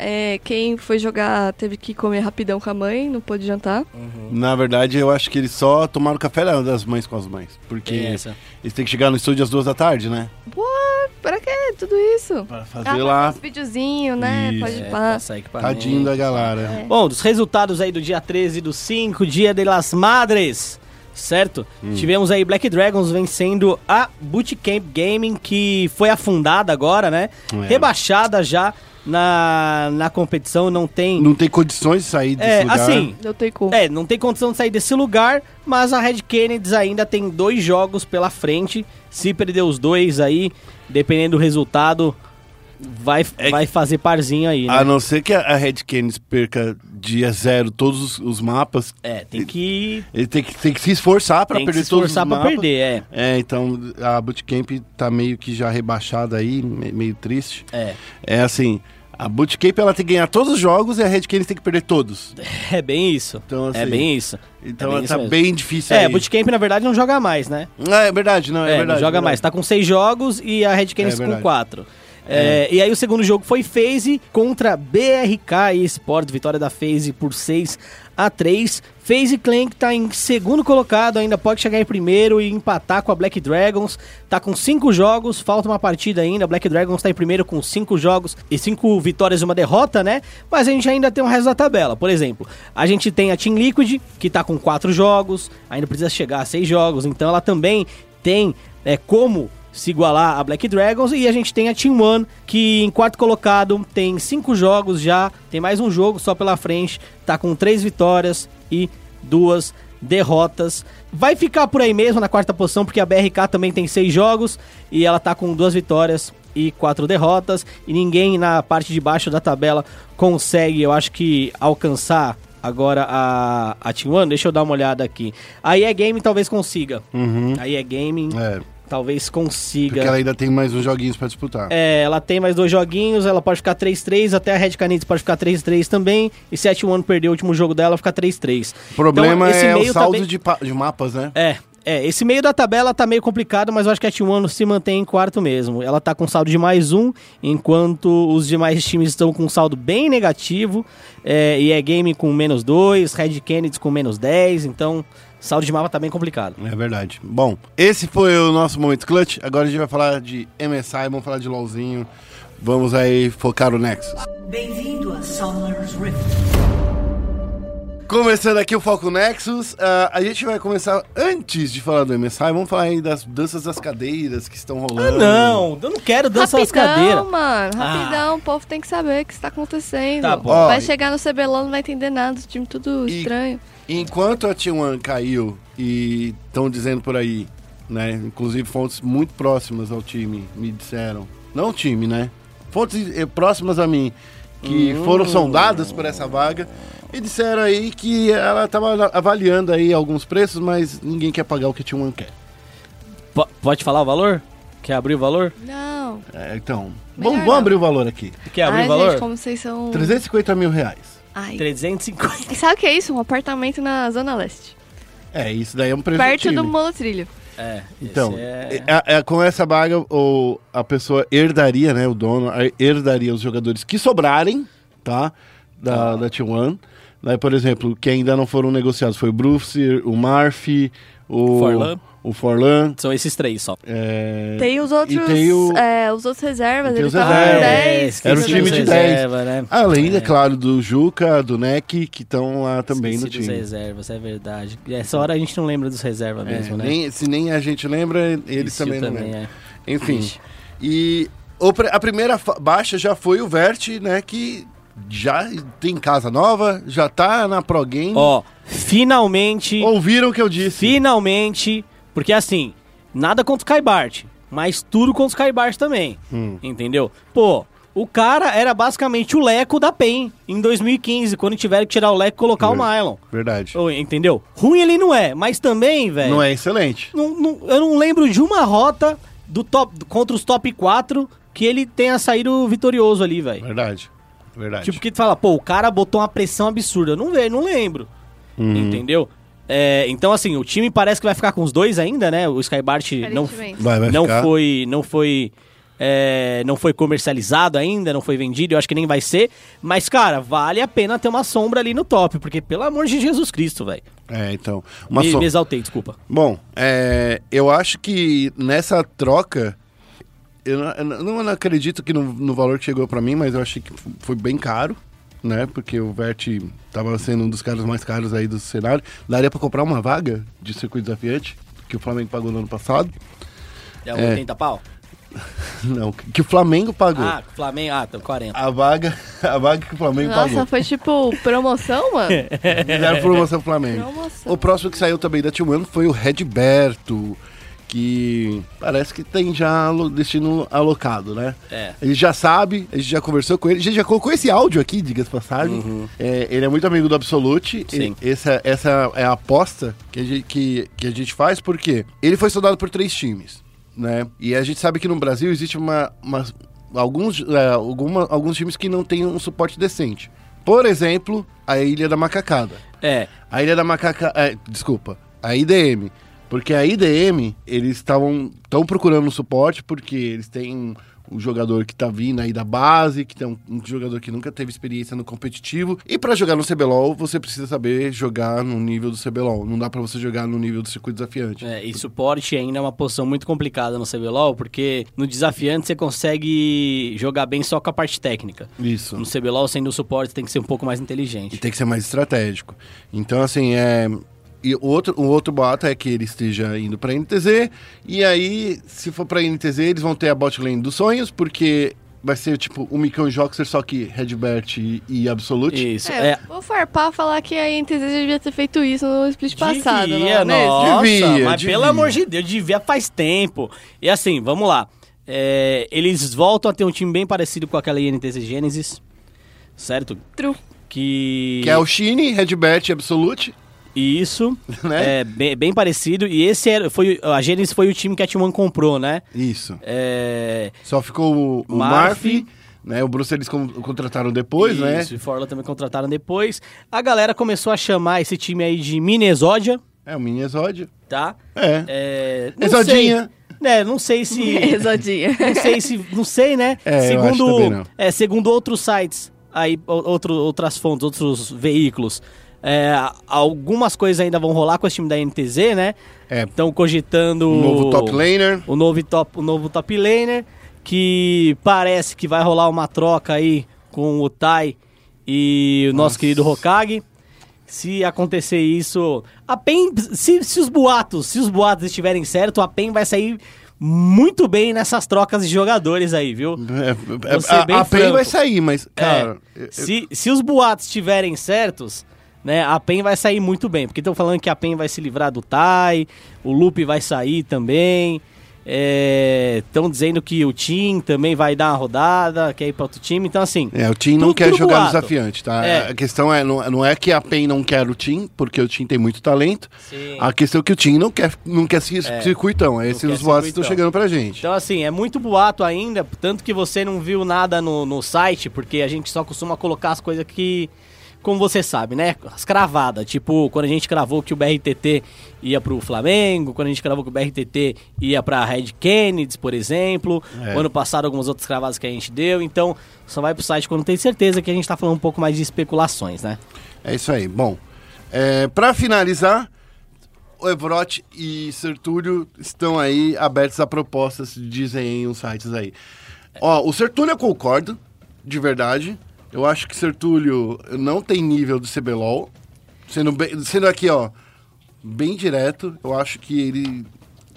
É, quem foi jogar teve que comer rapidão com a mãe, não pôde jantar. Na verdade, eu acho que eles só tomaram café das mães com as mães. Porque Tem essa. eles têm que chegar no estúdio às duas da tarde, né? Pô, pra que tudo isso? Pra fazer Ah, lá. Uns videozinhos, né? Isso. Pode É, pá. Tadinho da galera. É. Bom, dos resultados aí do dia 13 do 5, dia de las Madres, certo? Hum. Tivemos aí Black Dragons vencendo a Bootcamp Gaming, que foi afundada agora, né? É. Rebaixada já na, na competição, não tem... Não tem condições de sair desse É, lugar. assim, Deu teco. é, não tem condição de sair desse lugar, mas a Red Kennedy ainda tem dois jogos pela frente. Se perder os dois aí, dependendo do resultado, vai, É- vai fazer parzinho aí, né? A não ser que a Red Canids perca dia zero todos os, os mapas, É, tem que, ele tem que, tem que se esforçar pra tem que perder se todos os esforçar pra mapas. perder, é. É, então a Bootcamp tá meio que já rebaixada aí, me- meio triste. É. É assim, a Bootcamp ela tem que ganhar todos os jogos e a Red Canids tem que perder todos. É bem isso. Então, é assim, bem isso. Então É bem tá bem difícil É, aí. Bootcamp na verdade não joga mais, né? Ah, é verdade, não, é, É, verdade. não joga verdade. mais. Tá com seis jogos e a Red Canids É com quatro. É, e aí o segundo jogo foi FaZe contra BRK Esports, vitória da FaZe por 6 a 3. FaZe Clan que tá em segundo colocado, ainda pode chegar em primeiro e empatar com a Black Dragons. Tá com cinco jogos, falta uma partida ainda. Black Dragons tá em primeiro com cinco jogos e cinco vitórias e uma derrota, né? Mas a gente ainda tem um resto da tabela. Por exemplo, a gente tem a Team Liquid, que tá com quatro jogos, ainda precisa chegar a seis jogos, então ela também tem é, como se igualar a Black Dragons. E a gente tem a Team One, que em quarto colocado tem cinco jogos já, tem mais um jogo só pela frente, tá com três vitórias e duas derrotas. Vai ficar por aí mesmo na quarta posição, porque a BRK também tem seis jogos e ela tá com duas vitórias e quatro derrotas. E ninguém na parte de baixo da tabela consegue, eu acho que, alcançar agora a, a Team One. Deixa eu dar uma olhada aqui. A EA Game talvez consiga. Uhum. A EA Gaming É, talvez consiga. porque ela ainda tem mais uns joguinhos pra disputar. É, ela tem mais dois joguinhos, ela pode ficar 3-3, até a Red Canids pode ficar 3-3 também, e se a T1 perder o último jogo dela, fica 3-3. O problema Então, esse é o tá saldo bem- de, de mapas, né? É, É, esse meio da tabela tá meio complicado, mas eu acho que a T1 se mantém em quarto mesmo. Ela tá com saldo de mais um, enquanto os demais times estão com saldo bem negativo. É, e é Game com menos dois, Red Kennedy com menos 10, então saldo de mapa tá bem complicado. É verdade. Bom, esse foi o nosso momento clutch. Agora a gente vai falar de MSI, vamos falar de LoLzinho. Vamos aí focar o Nexus. Bem-vindo a Summer's Rift. Começando aqui o Foco Nexus, ah, a gente vai começar antes de falar do MSI, vamos falar aí das danças das cadeiras que estão Ah, rolando. não, eu não quero dançar as cadeiras. Rapidão, mano. Ah. Rapidão. O povo tem que saber o que está acontecendo. Tá bom. Vai Ó, chegar no CBLOL, não vai entender nada. O time tudo E- estranho. Enquanto a T1 caiu e estão dizendo por aí, né? Inclusive fontes muito próximas ao time me disseram. Não o time, né? Fontes eh, próximas a mim que Hum. foram sondadas por essa vaga e disseram aí que ela estava avaliando aí alguns preços, mas ninguém quer pagar o que a T1 quer. Po- pode falar o valor? Quer abrir o valor? Não. É, então, vamos, vamos abrir o valor aqui. Quer abrir Ai, o valor? gente, como vocês são... 350 mil reais. Ai. 350. E sabe o que é isso? Um apartamento na Zona Leste. É, isso daí é um preço Perto do monotrilho. É, Então, esse é... é- é- com essa vaga, o, a pessoa herdaria, né? O dono herdaria os jogadores que sobrarem, tá? Da, da T1. Daí, por exemplo, que ainda não foram negociados foi o Bruce, o Marf, o Forlan. O Forlan. São esses três só. é, Tem os outros, tem o- é, os outros reservas, E eles os estavam com reservas. 10. esqueci Era dos time de reserva, né? Além, é. É. claro, do Juca, do Neck, que estão lá também Esqueci no dos time. reservas, é verdade. Essa hora a gente não lembra dos reservas É, mesmo, né? nem- se nem a gente lembra, eles Isso também não lembram. é. Enfim. Vixe. E o a primeira baixa já foi o Vert, né? Que já tem casa nova, já tá na Pro Game. Ó, finalmente, Ouviram o que eu disse? finalmente, porque assim, nada contra o Skybart, mas tudo contra o Skybart também, Hum. entendeu? Pô, o cara era basicamente o Leco da PEN em 2015, quando tiveram que tirar o Leco e colocar o Verdade. Mylon. Verdade. Entendeu? Ruim ele não é, mas também, velho. Não é excelente. não- não- eu não lembro de uma rota do top contra os top 4 que ele tenha saído vitorioso ali, velho. Verdade. Verdade. Tipo, que tu fala, pô, o cara botou uma pressão absurda. Eu não vejo, não lembro. Uhum. Entendeu? É, então, assim, o time parece que vai ficar com os dois ainda, né? O Skybart não, vai, vai não ficar. foi. Não foi. é, não foi comercializado ainda, não foi vendido, eu acho que nem vai ser. Mas, cara, vale a pena ter uma sombra ali no top, porque, pelo amor de Jesus Cristo, velho. É, então. Uma Me, só. me exaltei, desculpa. Bom, é, eu acho que nessa troca. Eu não, eu não- acredito que no, no valor que chegou pra mim, mas eu achei que foi bem caro, né? Porque o Vert tava sendo um dos caras mais caros aí do cenário. Daria pra comprar uma vaga de circuito desafiante, que o Flamengo pagou no ano passado. É, É. 80 pau? Não, que o Flamengo pagou. Ah, Flamengo. Ah, então 40. A vaga, a vaga que o Flamengo Nossa, pagou. foi tipo promoção, mano? Fizeram promoção pro Flamengo. Promoção. O próximo que saiu também da T1 foi o Redberto, que parece que tem já destino alocado, né? É. Ele já sabe, a gente já conversou com ele, a gente já colocou esse áudio aqui, diga-se passagem. É, ele é muito amigo do Absolute. Sim. Essa, essa é a aposta que a, gente, que, que a gente faz, porque ele foi soldado por três times, né? E a gente sabe que no Brasil existe uma, uma- alguns, é, alguma- alguns times que não têm um suporte decente. Por exemplo, a Ilha da Macacada. É. A Ilha da Macaca. é, desculpa, a IDM. Porque a IDM, eles estavam tão procurando um suporte porque eles têm um jogador que tá vindo aí da base, que tem um, um jogador que nunca teve experiência no competitivo. E pra jogar no CBLOL, você precisa saber jogar no nível do CBLOL. Não dá pra você jogar no nível do circuito desafiante. É, e suporte ainda é uma posição muito complicada no CBLOL, porque no desafiante você consegue jogar bem só com a parte técnica. Isso. No CBLOL, sendo suporte, tem que ser um pouco mais E inteligente. tem que ser mais estratégico. Então, assim, é. E o outro, o outro boato é que ele esteja indo pra NTZ. E aí, se for pra NTZ, eles vão ter a bot lane dos sonhos, porque vai ser tipo o Micão e Joxer, só que Redbert e, e Absolute. Isso, É, é. vou farpar falar que a INTZ já devia ter feito isso no split passado, devia, não é nossa, Devia, mas devia. pelo amor de Deus, devia faz tempo. E assim, vamos lá. É, eles voltam a ter um time bem parecido com aquela INTZ Genesis, certo? True. Que... Que é o Shine, Redbert e Absolute, Isso, né? é bem, bem parecido. E esse era, foi, a Genesis foi o time que a T1 comprou, né? Isso. É, Só ficou o, o Marf. Marf, né? O Bruce eles con- contrataram depois, né? Isso, e Forla também contrataram depois. A galera começou a chamar esse time aí de Mini Exódia. É, o mini exódio. tá? É. É, não Exodinha. sei, né, não sei se... Exodinha. não sei se... Não sei, né? É, eu acho segundo. É, segundo outros sites, aí, outro, outras fontes, outros veículos, é, algumas coisas ainda vão rolar com esse time da NTZ, né? É. Estão cogitando... O novo top laner. o novo top, o novo top laner, que parece que vai rolar uma troca aí com o Tai e o nosso Nossa. querido Hokage. Se acontecer isso, a PEN, se, se os boatos, se os boatos estiverem certos, a PEN vai sair muito bem nessas trocas de jogadores aí, viu? É, ser a a PEN vai sair, mas, É, cara. eu- se, se os boatos estiverem certos, né, a PEN vai sair muito bem. Porque estão falando que a PEN vai se livrar do Tai, o Lupe vai sair também. Estão dizendo que o Tim também vai dar uma rodada, quer ir para outro time. Então, assim. É, o Team não quer jogar boato. desafiante, tá? É. A questão é não, não é que a PEN não quer o Team, porque o Team tem muito talento. Sim. A questão é que o Team não quer, não quer se É. circuitão. Esses quer os votos estão chegando pra gente. Então, assim, é muito boato ainda, tanto que você não viu nada no, no site, porque a gente só costuma colocar as coisas que, como você sabe, né? As cravadas. Tipo, quando a gente cravou que o BRTT ia pro Flamengo, quando a gente cravou que o BRTT ia pra Red Kennedy, por exemplo. É. Ano passado, algumas outras cravadas que a gente deu. Então, só vai pro site quando tem certeza que a gente tá falando um pouco mais de especulações, né? É isso aí. Bom, é, para finalizar, o Evrote e Sertúlio estão aí abertos a propostas, dizem em uns sites aí. Ó, o Sertúlio eu concordo, de verdade. Eu acho que Sertúlio não tem nível do CBLOL. Sendo, bem- sendo aqui, ó, bem direto, eu acho que ele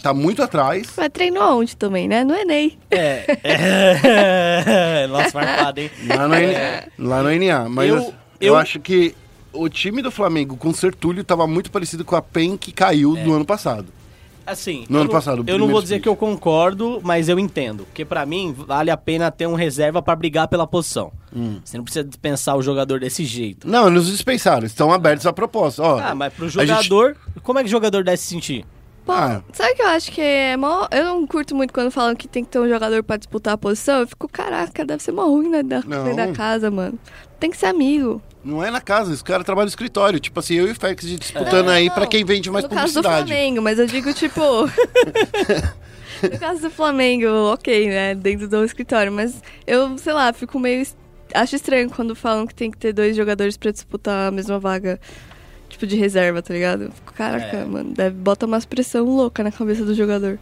tá muito atrás. Mas treinou onde também, né? No Enem. É. Nossa, farpada, hein? Lá no, N- lá no NA. Mas eu, Eu- eu, acho que o time do Flamengo com Sertúlio tava muito parecido com a PEN que caiu É. no ano passado. Assim, No eu ano não- passado, eu não vou dizer split. que eu concordo, mas eu entendo. Porque pra mim, vale a pena ter um reserva pra brigar pela posição. Hum. Você não precisa dispensar o jogador desse jeito. Não, eles dispensaram, estão abertos à proposta. Ó, Ah, mas pro a gente- jogador, como é que o jogador deve se sentir? Pô, Ah. sabe o que eu acho que é mó... Eu não curto muito quando falam que tem que ter um jogador pra disputar a posição. Eu fico, caraca, deve ser mó ruim né, da, Não. da casa, mano. Tem que ser amigo. Não é na casa, os caras trabalham no escritório. Tipo assim, eu e o Fex disputando aí Não, pra quem vende mais no caso do publicidade. Flamengo, mas eu digo, tipo... no caso do Flamengo, ok, né? Dentro do escritório. Mas eu, sei lá, fico meio... Acho estranho quando falam que tem que ter dois jogadores pra disputar a mesma vaga. Tipo, de reserva, tá ligado? Caraca, É. mano, deve bota umas pressão louca na cabeça do jogador.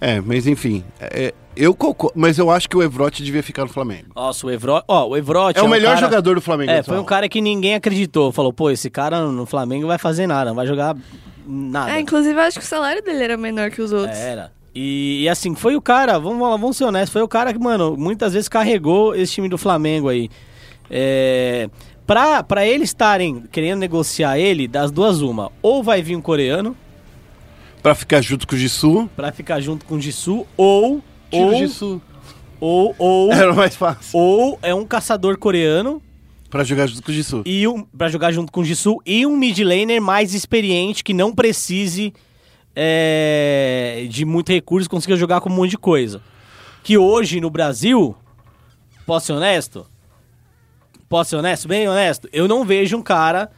É, mas enfim. é, eu concordo, mas eu acho que o Evrote devia ficar no Flamengo. Nossa, o Evro... Ó, o Evrote É o um melhor cara- jogador do Flamengo. É, atual. foi um cara que ninguém acreditou. Falou, pô, esse cara no Flamengo não vai fazer nada, não vai jogar nada. É, inclusive eu acho que o salário dele era menor que os outros. Era. E, e assim, foi o cara, vamos, lá, vamos ser honestos, foi o cara que, mano, muitas vezes carregou esse time do Flamengo aí. É, pra, pra eles estarem querendo negociar ele, das duas uma, ou vai vir um coreano Pra ficar junto com o Jisoo. pra ficar junto com o Jisoo, ou, Tira o ou, Jisoo. ou, ou, Era mais fácil. ou é um caçador coreano Pra jogar junto com o Jisoo. e um, pra jogar junto com o Jisoo e um mid laner mais experiente que não precise é, de muito recurso consiga jogar com um monte de coisa. Que hoje no Brasil, posso ser honesto? Posso ser honesto? Bem honesto? Eu não vejo um cara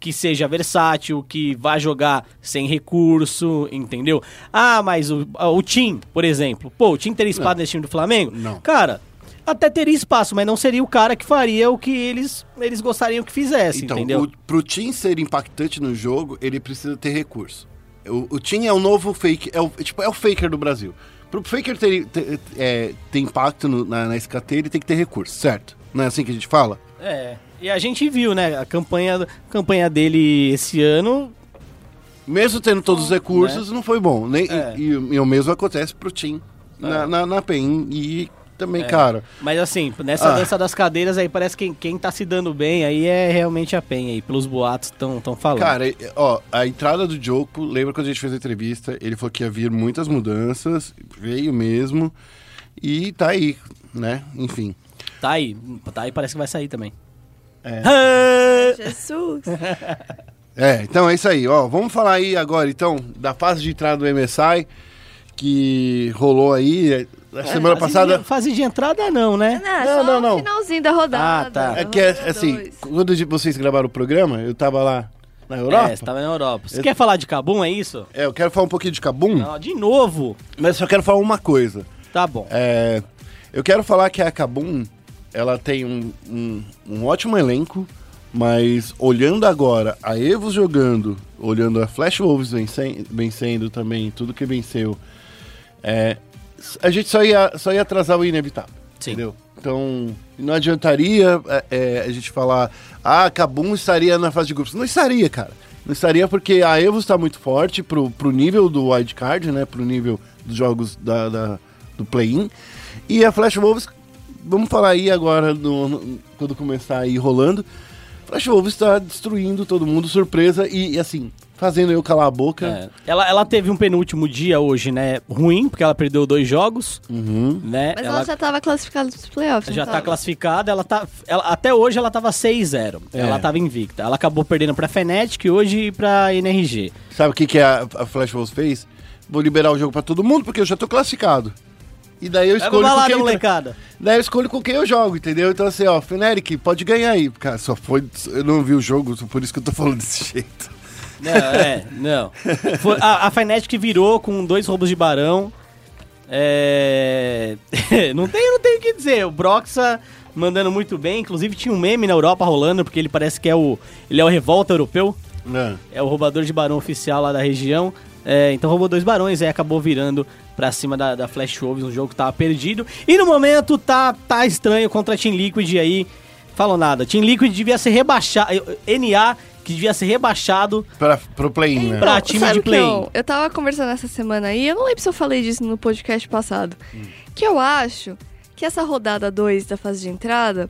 que seja versátil, que vá jogar sem recurso, entendeu? Ah, mas o, o Tim, por exemplo. Pô, o Tim teria espaço nesse time do Flamengo? Não. Cara, até teria espaço, mas não seria o cara que faria o que eles, eles gostariam que fizesse, Então, entendeu? o, pro Tim ser impactante no jogo, ele precisa ter recurso. O, o Tim é o novo fake, é o, tipo, é o faker do Brasil. Pro faker ter, ter, é, ter impacto no- na, na SKT, ele tem que ter recurso, certo? Não é assim que a gente fala? É. E a gente viu, né, a campanha, a campanha dele esse ano. Mesmo tendo todos os recursos, não foi bom. Nem, É. e, e o mesmo acontece pro Tim na, É. na, na PEN. E também, cara, Mas assim, nessa Ah. dança das cadeiras aí, parece que quem, tá se dando bem aí é realmente a PEN aí, pelos boatos estão tão falando. Cara, e- ó, a entrada do Joko, lembra quando a gente fez a entrevista, ele falou que ia vir muitas mudanças, veio mesmo, e tá aí, né? Enfim. Tá aí, tá aí, parece que vai sair também. É. Ah! Jesus! É, então é isso aí, ó. Vamos falar aí agora, então, da fase de entrada do MSI, que rolou aí é, na semana fase passada. De, fase de entrada não, né? Não, Não, só não, finalzinho da rodada. Ah, tá. É que, é, assim, dois. quando vocês gravaram o programa, eu tava lá Na Europa? É, você tava na Europa. Você Eu- quer falar de Cabum, é isso? É, eu quero falar um pouquinho de Kabum, Não, de novo. mas só quero falar uma coisa. Tá bom. É, eu quero falar que a Kabum, ela tem um, um, um ótimo elenco, mas olhando agora a Evos jogando, olhando a Flash Wolves vencendo, vencendo também, tudo que venceu, é, a gente só ia, só ia atrasar o inevitável. Sim. Entendeu? Então, não adiantaria é, é, a gente falar, ah, a Kabum estaria na fase de grupos. Não estaria, cara. Não estaria porque a Evo está muito forte pro, pro nível do wildcard, né? Pro nível dos jogos da, da- do play-in. E a Flash Wolves, vamos falar aí agora, no- no- quando começar aí rolando. Flash Wolves está destruindo todo mundo, surpresa, e, e, assim, fazendo eu calar a boca. É. Ela, ela teve um penúltimo dia hoje, né? Ruim, porque ela perdeu dois jogos, Uhum. né? Mas ela, já tava classificada pros playoffs. já não tá tava? classificada, ela tá. ela- até hoje ela tava 6-0. É. Ela tava invicta. Ela acabou perdendo pra Fnatic e hoje pra NRG. Sabe o que, que a, a Flash Wolves fez? Vou liberar o jogo pra todo mundo, porque eu já tô classificado. E daí eu escolho com quem... molecada. Daí eu escolho com quem eu jogo, entendeu? Então assim, ó, Feneric, pode ganhar aí. Cara, só foi. Eu não vi o jogo, por isso que eu tô falando desse jeito. Não, é, não. Foi- a, a Fnatic virou com dois roubos de barão. É. não tem, não tem o que dizer. O Broxa mandando muito bem. Inclusive tinha um meme na Europa rolando, porque ele parece que é o. Ele é o revolta europeu. Né? É o roubador de barão oficial lá da região. É, então roubou dois barões, aí acabou virando pra cima da, da Flash Wolves, um jogo que tava perdido. E no momento tá, tá estranho contra a Team Liquid aí. Falou nada. Team Liquid devia ser rebaixado. NA, que devia ser rebaixado. Pra, pro play-in, né? Pra time sabe de que play. Eu, eu tava conversando essa semana aí, eu não lembro se eu falei disso no podcast passado. Que eu acho que essa rodada 2 da fase de entrada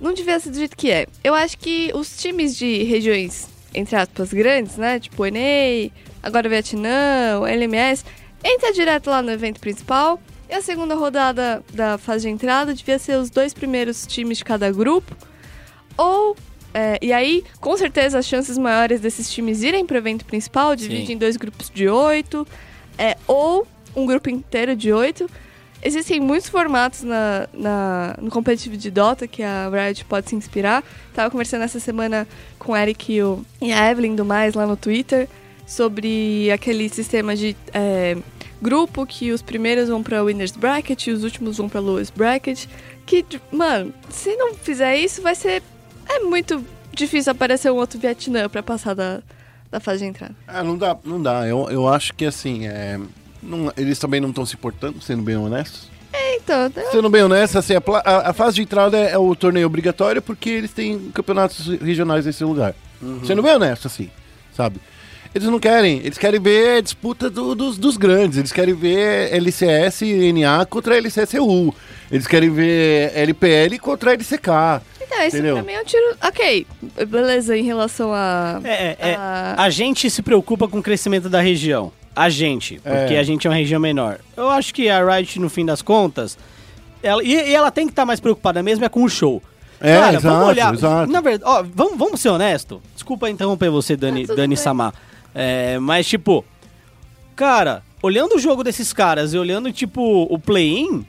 não devia ser do jeito que é. Eu acho que os times de regiões, entre aspas, grandes, né? Tipo Enei, agora o Vietnã, o LMS, entra direto lá no evento principal. E a segunda rodada da fase de entrada devia ser os dois primeiros times de cada grupo. Ou. é, e aí, com certeza, as chances maiores desses times irem pro evento principal, divide Sim. em dois grupos de oito, é, ou um grupo inteiro de oito. Existem muitos formatos na, na- no competitivo de Dota que a Riot pode se inspirar. Tava conversando essa semana com o Eric e, o, e a Evelyn do Mais lá no Twitter sobre aquele sistema de é, grupo que os primeiros vão pra Winners Bracket e os últimos vão pra Lowest Bracket. Que, mano, se não fizer isso, vai ser. É muito difícil aparecer um outro Vietnã pra passar da, da fase de entrada. Ah, não dá, não dá. Eu, eu acho que assim, é, não- eles também não estão se importando, sendo bem honestos. Então, eu- Sendo bem honesto, assim, a, a- a fase de entrada é, é o torneio obrigatório porque eles têm campeonatos regionais nesse lugar. Sendo bem honesto, assim, sabe? Eles não querem, eles querem ver a disputa do- dos, dos grandes, eles querem ver LCS e NA contra LCSU, eles querem ver LPL contra LCK. então, isso Entendeu? pra mim é um tiro. Ok, beleza, em relação a. É, é, é. a- A gente se preocupa com o crescimento da região. A gente, porque É. a gente é uma região menor. Eu acho que a Riot, no fim das contas, ela, e, e ela tem que estar mais preocupada mesmo é com o show. É, Cara, exato, vamos olhar. exato. Na verdade, ó, vamos, vamos ser honesto. Desculpa interromper você, Dani, Ah, Dani bem. Samar. É, mas, tipo, cara, olhando o jogo desses caras e olhando, tipo, o play-in,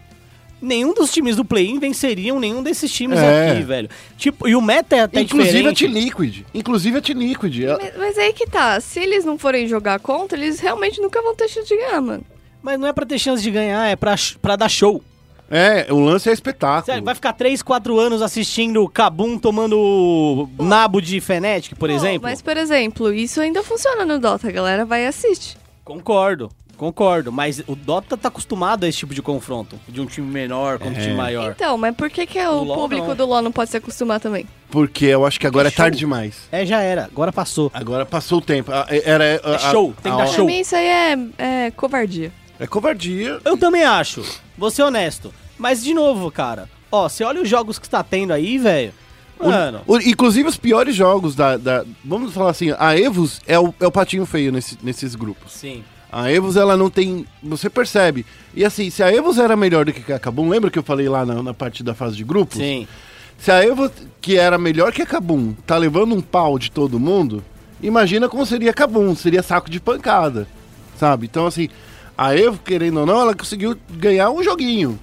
nenhum dos times do play-in venceriam nenhum desses times É. aqui, velho. Tipo, e o meta é até Inclusive a diferente. T-Liquid. Inclusive a T-Liquid. Ela- Mas, mas aí que tá, se eles não forem jogar contra, eles realmente nunca vão ter chance de ganhar, mano. Mas não é pra ter chance de ganhar, é pra, pra dar show. É, o lance é espetáculo. Sério, vai ficar 3, 4 anos assistindo Kabum tomando nabo de Fnatic, por Pô, exemplo? Mas, por exemplo, isso ainda funciona no Dota, a galera vai e assiste. Concordo, concordo. Mas o Dota tá acostumado a esse tipo de confronto. De um time menor contra um É. time maior. Então, mas por que, que o público não. do LoL não pode se acostumar também? Porque eu acho que agora é show. tarde demais. É, já era. Agora passou. Agora passou o tempo. Era, a- É show, tem que dar a- Pra show. mim isso aí é, é covardia. É covardia. Eu também acho. Vou ser honesto. Mas, de novo, cara. Ó, você olha os jogos que tá tendo aí, velho. Mano. O- inclusive os piores jogos da, da- Vamos falar assim, a Evos é o, é o patinho feio nesse- nesses grupos. Sim. A Evos, ela não tem. Você percebe. E assim, se a Evos era melhor do que a Kabum, lembra que eu falei lá na, na parte da fase de grupos? Sim. Se a Evos, que era melhor que a Kabum, tá levando um pau de todo mundo, imagina como seria a Kabum, seria saco de pancada. Sabe? Então, assim, a Evo, querendo ou não, ela conseguiu ganhar um joguinho,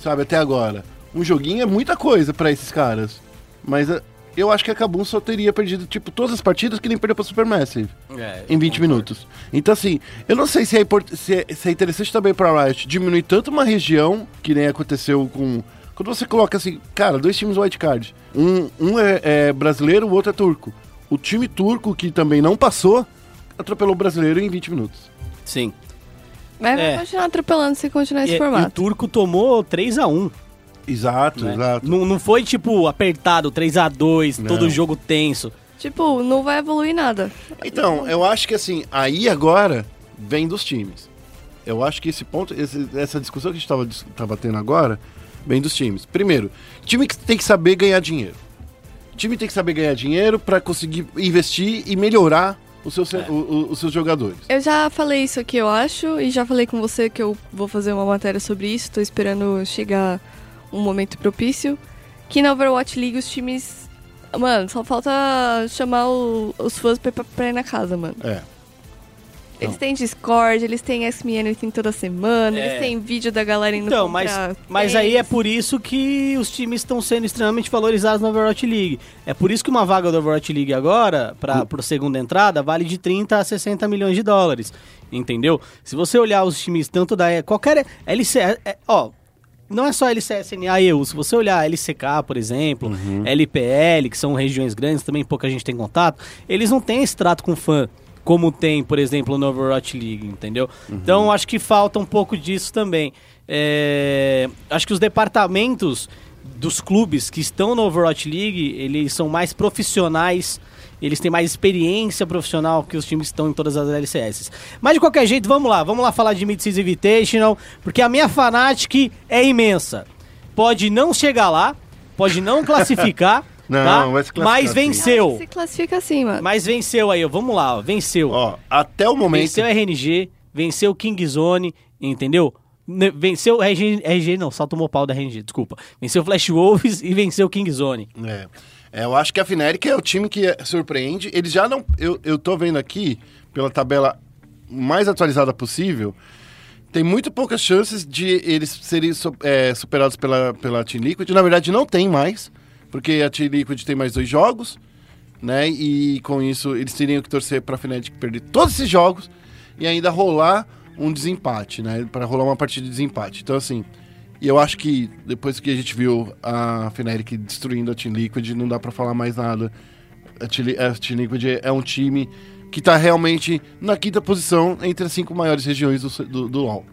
sabe, até agora. Um joguinho é muita coisa pra esses caras. Mas, a- eu acho que a Kabum só teria perdido, tipo, todas as partidas que nem perdeu pra Supermassive É, em 20 minutos. Então, assim, eu não sei se é, se é- se é interessante também pra Riot diminuir tanto uma região, que nem aconteceu com. Quando você coloca assim, cara, dois times wildcard. Um, um é, é brasileiro, o outro é turco. O time turco, que também não passou, atropelou o brasileiro em 20 minutos. Sim. Mas É. vai continuar atropelando se continuar esse E, e o formato. Turco tomou 3x1. Exato, né? exato. Não, não foi tipo apertado, 3x2, Não. todo jogo tenso. Tipo, não vai evoluir nada. Então, eu acho que assim, aí agora vem dos times. Eu acho que esse ponto, esse- essa discussão que a gente tava, dis- tava tendo agora, vem dos times. Primeiro, time que tem que saber ganhar dinheiro. Time tem que saber ganhar dinheiro pra conseguir investir e melhorar os seus, É. o- o- os seus jogadores. Eu já falei isso aqui, eu acho, e já falei com você que eu vou fazer uma matéria sobre isso, tô esperando chegar um momento propício. Que na Overwatch League os times. Mano, só falta chamar o- os fãs pra, pra, pra ir na casa, mano. É. Eles têm Discord, eles têm Ask Me Anything toda semana, É. eles têm vídeo da galera indo Então, mas, mas aí é por isso que os times estão sendo extremamente valorizados na Overwatch League. É por isso que uma vaga da Overwatch League agora, para a segunda entrada, vale de 30 a 60 milhões de dólares. Entendeu? Se você olhar os times tanto da. Qualquer. LC, é- ó, não é só LCSNA e EU. Se você olhar LCK, por exemplo, LPL, que são regiões grandes, também pouca gente tem contato, eles não têm esse trato com fã. Como tem, por exemplo, no Overwatch League, entendeu? Então, acho que falta um pouco disso também. É, acho que os departamentos dos clubes que estão no Overwatch League, eles são mais profissionais, eles têm mais experiência profissional que os times que estão em todas as LCS. Mas de qualquer jeito, vamos lá, vamos lá falar de Mid-Season Invitational, porque a minha Fnatic é imensa. Pode não chegar lá, pode não classificar, Não, tá? vai se classificar mas sim. venceu. Se classifica assim, mano. Mas venceu aí, ó, vamos lá, ó, venceu. Ó, até o momento. Venceu RNG, venceu Kingzone, entendeu? Ne- Venceu RG, RG não, só tomou pau da RNG, desculpa. Venceu Flash Wolves e venceu Kingzone. É. É, eu acho que a Fnatic é o time que é- surpreende. Eles já não. Eu, eu tô vendo aqui, pela tabela mais atualizada possível, tem muito poucas chances de eles serem é, superados pela, pela Team Liquid. Na verdade, não tem mais, porque a Team Liquid tem mais dois jogos, né? E com isso eles teriam que torcer pra Fnatic perder todos esses jogos e ainda rolar um desempate, né? Para rolar uma partida de desempate. Então, assim. Eu acho que depois que a gente viu a Fnatic destruindo a Team Liquid, não dá pra falar mais nada. A Team, Li- a Team Liquid é um time que tá realmente na quinta posição entre as cinco maiores regiões do, do, do LoL.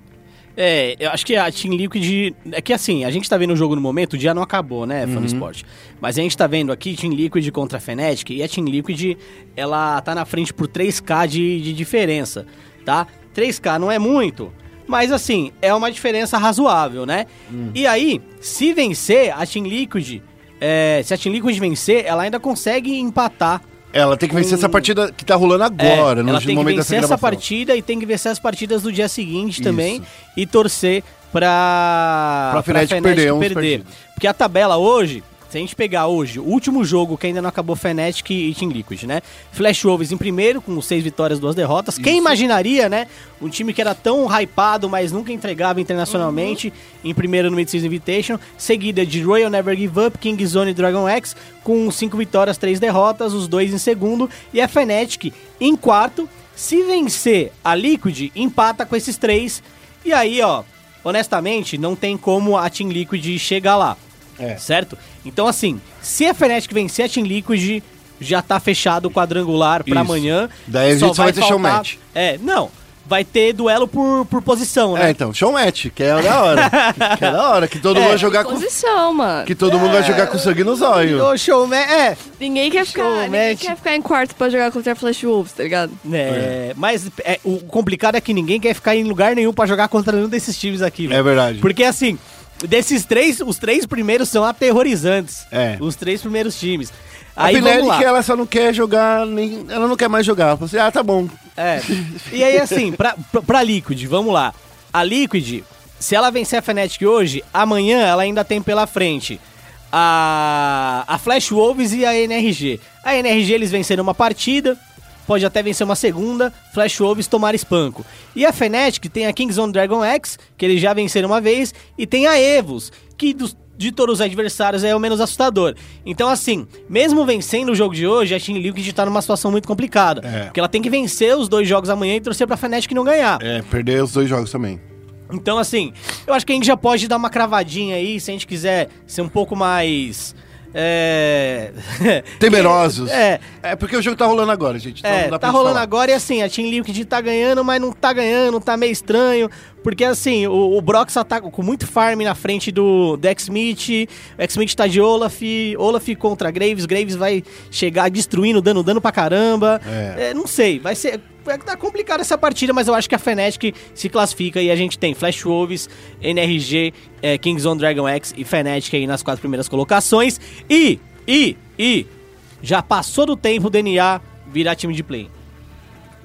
É, eu acho que a Team Liquid. É que assim, a gente tá vendo o jogo no momento, o dia não acabou, né, Fã Sport? Mas a gente tá vendo aqui Team Liquid contra a Fnatic e a Team Liquid, ela tá na frente por 3k de, de diferença, tá? 3k não é muito, mas assim, é uma diferença razoável, né? E aí, se vencer a Team Liquid, é, se a Team Liquid vencer, ela ainda consegue empatar Ela tem que vencer Com- essa partida que tá rolando é, agora, no ela tem que momento vencer dessa essa partida e tem que vencer as partidas do dia seguinte Isso. também e torcer pra, Pra Fnatic perder partidos. Porque a tabela hoje, se a gente pegar hoje, o último jogo que ainda não acabou Fnatic e Team Liquid, né? Flash Wolves em primeiro, com seis vitórias, duas derrotas. Quem imaginaria, né? Um time que era tão hypado, mas nunca entregava internacionalmente, em primeiro no Mid-Season Invitation, seguida de Royal Never Give Up, Kingzone e Dragon X, com cinco vitórias, três derrotas, os dois em segundo, e a Fnatic em quarto. Se vencer a Liquid, empata com esses três. E aí, ó, honestamente, não tem como a Team Liquid chegar lá. É. Certo? Então, assim, se a Fnatic vencer a Team Liquid, já tá fechado o quadrangular pra Isso. amanhã. Daí a gente só vai ter showmatch. É, não. Vai ter duelo por, por posição, né? É, então, show match, que é da hora. que é da hora, que todo É, mundo vai jogar com. Posição, mano. Que todo mundo vai jogar com sangue nos olhos. Ô, showman, é. Ninguém quer ficar, ninguém quer ficar em quarto pra jogar contra a Flash Wolves, tá ligado? É, mas é, o complicado é que ninguém quer ficar em lugar nenhum pra jogar contra nenhum desses times aqui. É velho. verdade. Porque assim, desses três, os três primeiros são aterrorizantes. É. Os três primeiros times. A Aí lá. Fnatic, ela só não quer jogar, nem, ela não quer mais jogar. Falou assim, ah, tá bom. É. E aí, assim, pra, pra, pra Liquid, vamos lá. A Liquid, se ela vencer a Fnatic hoje, amanhã ela ainda tem pela frente a, a Flash Wolves e a NRG. A NRG eles venceram uma partida, pode até vencer uma segunda, Flash Wolves tomar espanco. E a Fnatic tem a Kingzone Dragon X, que eles já venceram uma vez, e tem a Evos, que dos, de todos os adversários é o menos assustador. Então, assim, mesmo vencendo o jogo de hoje, a Team Liquid tá numa situação muito complicada. É. Porque ela tem que vencer os dois jogos amanhã e torcer pra Fnatic não ganhar. É, perder os dois jogos também. Então, assim, eu acho que a gente já pode dar uma cravadinha aí, se a gente quiser ser um pouco mais. É. Temerosos. É, É porque o jogo tá rolando agora, gente. então é, tá rolando falar. agora e assim, a Team Liquid tá ganhando, mas não tá ganhando, tá meio estranho. Porque assim, o, o Brox tá com muito farm na frente do, do X-Smith, o X-Smith tá de Olaf, Olaf contra Graves, Graves vai chegar destruindo, dando dano pra caramba. É. É, não sei, vai ser. Vai tá complicada essa partida, mas eu acho que a Fnatic se classifica e a gente tem Flash Wolves, NRG, é, Kings on Dragon X e Fnatic aí nas quatro primeiras colocações. E, e, e, já passou do tempo o DNA virar time de play.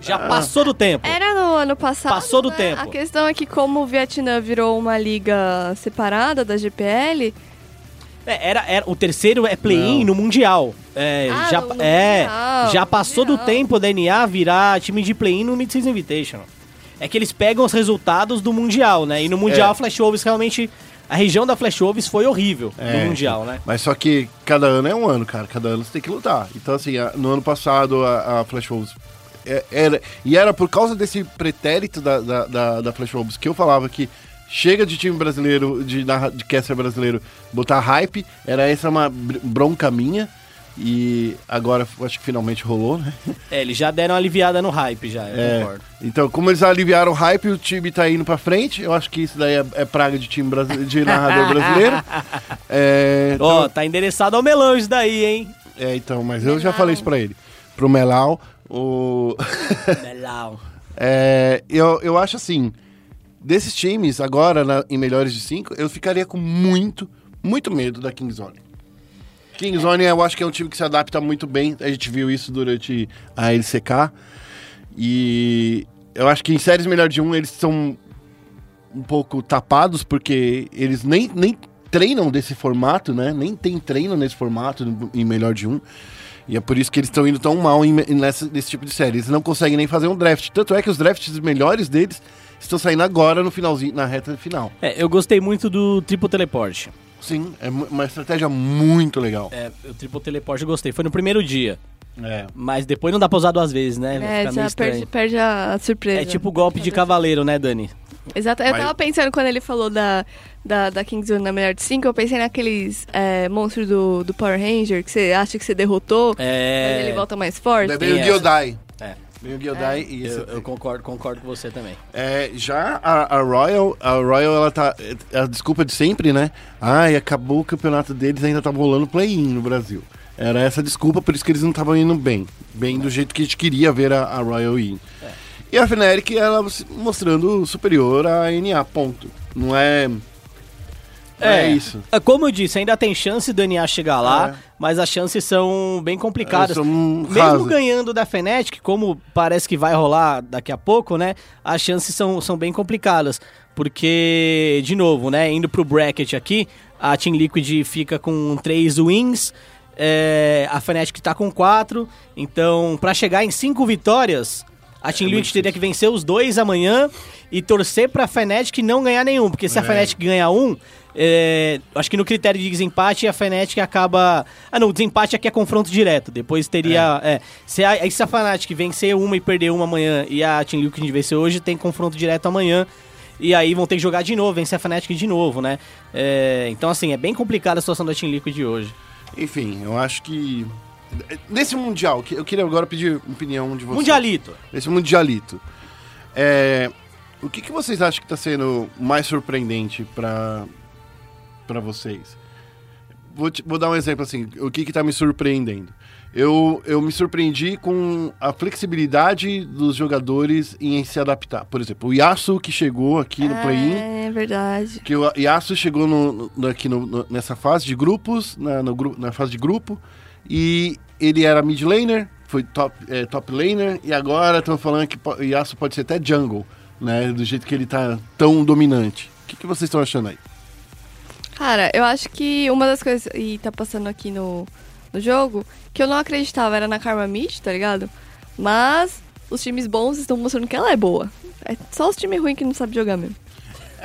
Já Ah. passou do tempo. Era no ano passado. Passou do né? tempo. A questão é que, como o Vietnã virou uma liga separada da GPL, É, era, era, o terceiro é play-in no Mundial. É, Ah, já, é, Mundial, já passou do Mundial. tempo o DNA virar time de play-in no Mid-Season Invitational. É que eles pegam os resultados do Mundial, né? E no Mundial, É. a Flash Wolves realmente... A região da Flash Wolves foi horrível É, no Mundial, né? Mas só que cada ano é um ano, cara. Cada ano você tem que lutar. Então, assim, a- no ano passado a, a Flash Wolves é- era. E era por causa desse pretérito da, da, da, da Flash Wolves que eu falava que chega de time brasileiro, de, de caster brasileiro, botar hype. Era essa uma br- bronca minha. E agora acho que finalmente rolou, né? É, eles já deram aliviada no hype já, eu É, concordo. então, como eles aliviaram o hype, o time tá indo pra frente. Eu acho que isso daí é, é praga de time brasile- de narrador brasileiro. É, Ó, então- tá endereçado ao melão isso daí, hein? É, então, mas eu já Melau. falei isso pra ele. Pro Melau, o... Melão. é, eu, eu acho assim, desses times, agora na- em melhores de cinco, eu ficaria com muito, muito medo da Kingzone. Kingzone eu acho que é um time que se adapta muito bem, a gente viu isso durante a LCK. E eu acho que em séries melhor de um eles são um pouco tapados, porque eles nem, nem treinam desse formato, né? Nem tem treino nesse formato em melhor de um. E é por isso que eles estão indo tão mal em, nessa, nesse tipo de série. Eles não conseguem nem fazer um draft. Tanto é que os drafts melhores deles estão saindo agora no finalzinho, na reta final. É, eu gostei muito do triplo teleporte. Sim, é uma estratégia muito legal. É, o triplo teleporte eu gostei. Foi no primeiro dia. É. Mas depois não dá pra usar duas vezes, né? Vai é, já perde, perde a surpresa. É tipo o golpe de cavaleiro, né, Dani? Exato. Eu Mas- tava pensando quando ele falou da, da, da Kingzone na melhor de 5, eu pensei naqueles é, monstros do, do Power Ranger que você acha que você derrotou, mas É. ele volta mais forte. É bem o. Giodai. É. Bem o Giodai e. Eu, eu concordo, concordo com você também. É, já a, a Royal, a Royal, ela tá. é A desculpa de sempre, né? Ai, acabou o campeonato deles, ainda tava rolando play-in no Brasil. Era essa a desculpa, por isso que eles não estavam indo bem. Bem do jeito que a gente queria ver a, a Royal ir. E a Fnatic, ela se mostrando superior à NA, ponto. Não é. Não é, isso. É, Como eu disse, ainda tem chance do NA chegar lá, É. mas as chances são bem complicadas. Mesmo ganhando da Fnatic, como parece que vai rolar daqui a pouco, né? As chances são, são bem complicadas. Porque, de novo, né? Indo pro bracket aqui, a Team Liquid fica com 3 wins, é, a Fnatic tá com 4. Então, pra chegar em 5 vitórias, a Team Liquid teria que vencer os dois amanhã e torcer pra Fnatic não ganhar nenhum. Porque se a É. Fnatic ganhar um, é, acho que no critério de desempate a Fnatic acaba. Ah, não, o desempate aqui é confronto direto. Depois teria. É. se a, se a Fnatic vencer uma e perder uma amanhã e a Team Liquid vencer hoje, tem confronto direto amanhã. E aí vão ter que jogar de novo, vencer a Fnatic de novo, né? É, então, assim, é bem complicada a situação da Team Liquid hoje. Enfim, eu acho que. Nesse Mundial, que eu queria agora pedir opinião de vocês. Mundialito. Esse Mundialito. É, o que, que vocês acham que está sendo mais surpreendente para para vocês? Vou, te- vou dar um exemplo assim, o que está me surpreendendo? Eu, eu me surpreendi com a flexibilidade dos jogadores em se adaptar. Por exemplo, o Yasuo que chegou aqui no play-in, É verdade. que o Yasuo chegou no, no- aqui no- no- nessa fase de grupos, na, no na fase de grupo, e ele era mid laner, foi top, é, top laner, e agora estão falando que Yasuo pode ser até jungle, né? Do jeito que ele tá tão dominante. O que, que vocês estão achando aí? Cara, eu acho que uma das coisas. E tá passando aqui no, no jogo, que eu não acreditava era na Karma Mid, tá ligado? Mas os times bons estão mostrando que ela é boa. É só os times ruins que não sabem jogar mesmo.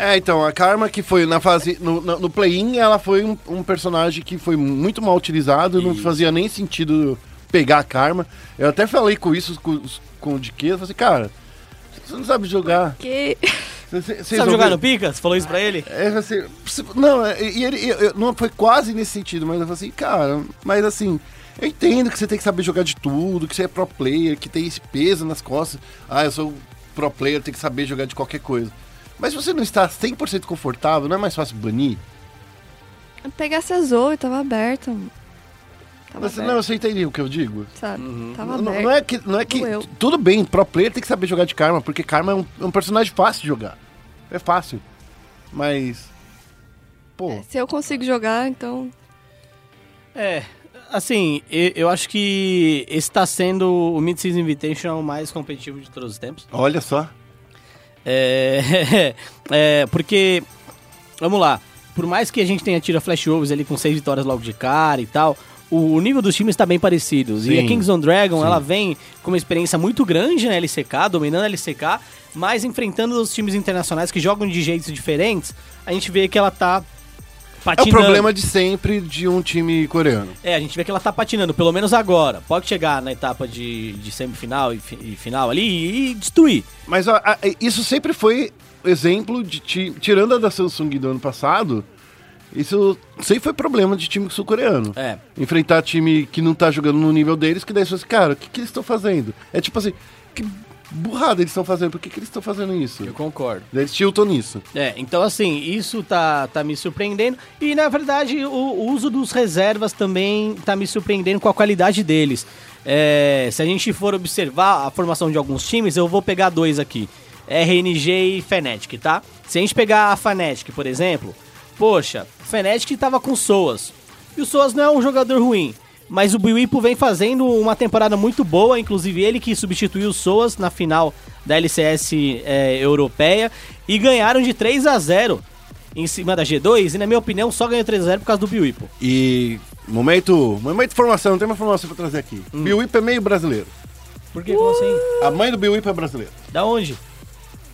É, então, a Karma que foi na fase. No, no, no play-in, ela foi um, um personagem que foi muito mal utilizado, não fazia nem sentido pegar a Karma. Eu até falei com isso com, com o eu falei assim, cara, você não sabe jogar. Que... Você, Sabe jogar no pica? Você falou isso pra ele? É, assim, você- não, é, e ele, eu- eu- não foi quase nesse sentido, mas eu falei assim, cara, mas assim, eu entendo que você tem que saber jogar de tudo, que você é pro player, que tem esse peso nas costas. Ah, eu sou pro player, tem que saber jogar de qualquer coisa. Mas se você não está 100% confortável, não é mais fácil banir? Pegasse a Zoe, tava aberta. Tava Você, aberta, não, você entendeu o que eu digo? sabe? Tava Não, aberta. não é que, não é que Doeu. tudo bem, pro player tem que saber jogar de Karma, porque Karma é um, é um personagem fácil de jogar. É fácil. Mas. Pô. Se eu consigo jogar, então. É, assim, eu, eu acho que esse tá sendo o Mid-Season Invitational mais competitivo de todos os tempos. Olha só. É, é, porque, vamos lá, por mais que a gente tenha tido a Flash Wolves ali com seis vitórias logo de cara e tal, o, o nível dos times está bem parecido. E a Sim. Kings on Dragon, Sim. ela vem com uma experiência muito grande na LCK, dominando a LCK, mas enfrentando os times internacionais que jogam de jeitos diferentes, a gente vê que ela tá É o patinando. problema de sempre de um time coreano. É, a gente vê que ela tá patinando, pelo menos agora. Pode chegar na etapa de, de semifinal e, fi- e final ali e, e destruir. Mas a- isso sempre foi exemplo de ti- tirando a da Samsung do ano passado, isso sempre foi problema de time sul-coreano. É. Enfrentar time que não tá jogando no nível deles, que daí você fala assim, cara, o que, que eles estão fazendo? É tipo assim, que burrada eles estão fazendo, por que, que eles estão fazendo isso? Eu concordo. Eles tiltam nisso. É, então assim, isso tá, tá me surpreendendo. E na verdade, o, o uso dos reservas também tá me surpreendendo com a qualidade deles. É, se a gente for observar a formação de alguns times, eu vou pegar dois aqui: RNG e Fnatic, tá? Se a gente pegar a Fnatic, por exemplo, poxa, Fnatic tava com Soas. E o Soas não é um jogador ruim. Mas o Biwipo vem fazendo uma temporada muito boa, inclusive ele que substituiu o Soas na final da LCS é, europeia e ganharam de 3 a 0 em cima da G2 e na minha opinião só ganhou 3 a 0 por causa do Biwipo. E momento, momento de formação, tem uma informação pra trazer aqui. Hum. Whip é meio brasileiro. Por que? Como assim? A mãe do Bill Whip é brasileira. Da onde?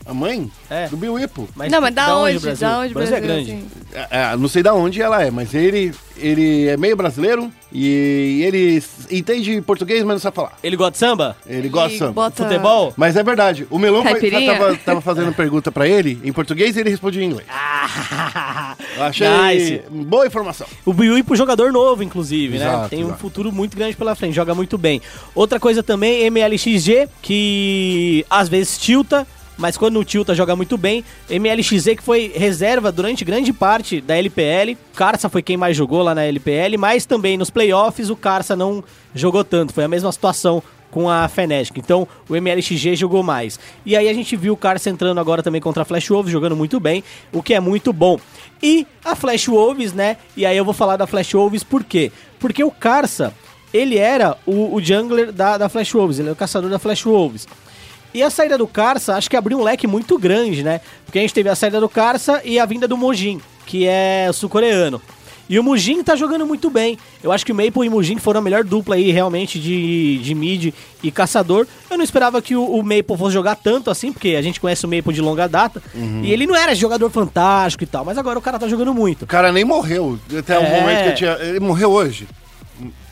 A mãe? É. Do Bill Whip. não, mas da, onde? o Brasil? Da onde o Brasil é Brasil, grande. assim? É, é, não sei da onde ela é, mas ele, ele é meio brasileiro e ele entende português, mas não sabe falar. Ele gosta de samba? Ele gosta de samba. bota- Futebol? Mas é verdade. O Melão foi, tava, tava fazendo pergunta pra ele em português e ele respondia em inglês. Eu achei Nice. boa informação. O Biuipo jogador novo, inclusive, né? Exato, Tem um exato. futuro muito grande pela frente, joga muito bem. Outra coisa também, MLXG, que às vezes tilta, mas quando não tilta joga muito bem. MLXZ que foi reserva durante grande parte da LPL. Carça foi quem mais jogou lá na LPL, mas também nos playoffs o Carça não jogou tanto. Foi a mesma situação com a Fnatic. Então, o MLXG jogou mais. E aí a gente viu o Carça entrando agora também contra a Flash Wolves, jogando muito bem, o que é muito bom. E a Flash Wolves, né? E aí eu vou falar da Flash Wolves por quê? Porque o Carça, ele era o, o jungler da, da Flash Wolves, ele é o caçador da Flash Wolves. E a saída do Carça, acho que abriu um leque muito grande, né? Porque a gente teve a saída do Carça e a vinda do Mojin, que é sul-coreano. E o Mujin tá jogando muito bem. Eu acho que o Maple e o Mujin foram a melhor dupla aí, realmente, de, de mid e caçador. Eu não esperava que o, o Maple fosse jogar tanto assim, porque a gente conhece o Maple de longa data. E ele não era jogador fantástico e tal, mas agora o cara tá jogando muito. O cara nem morreu. Até o É. momento que eu tinha. Ele morreu hoje.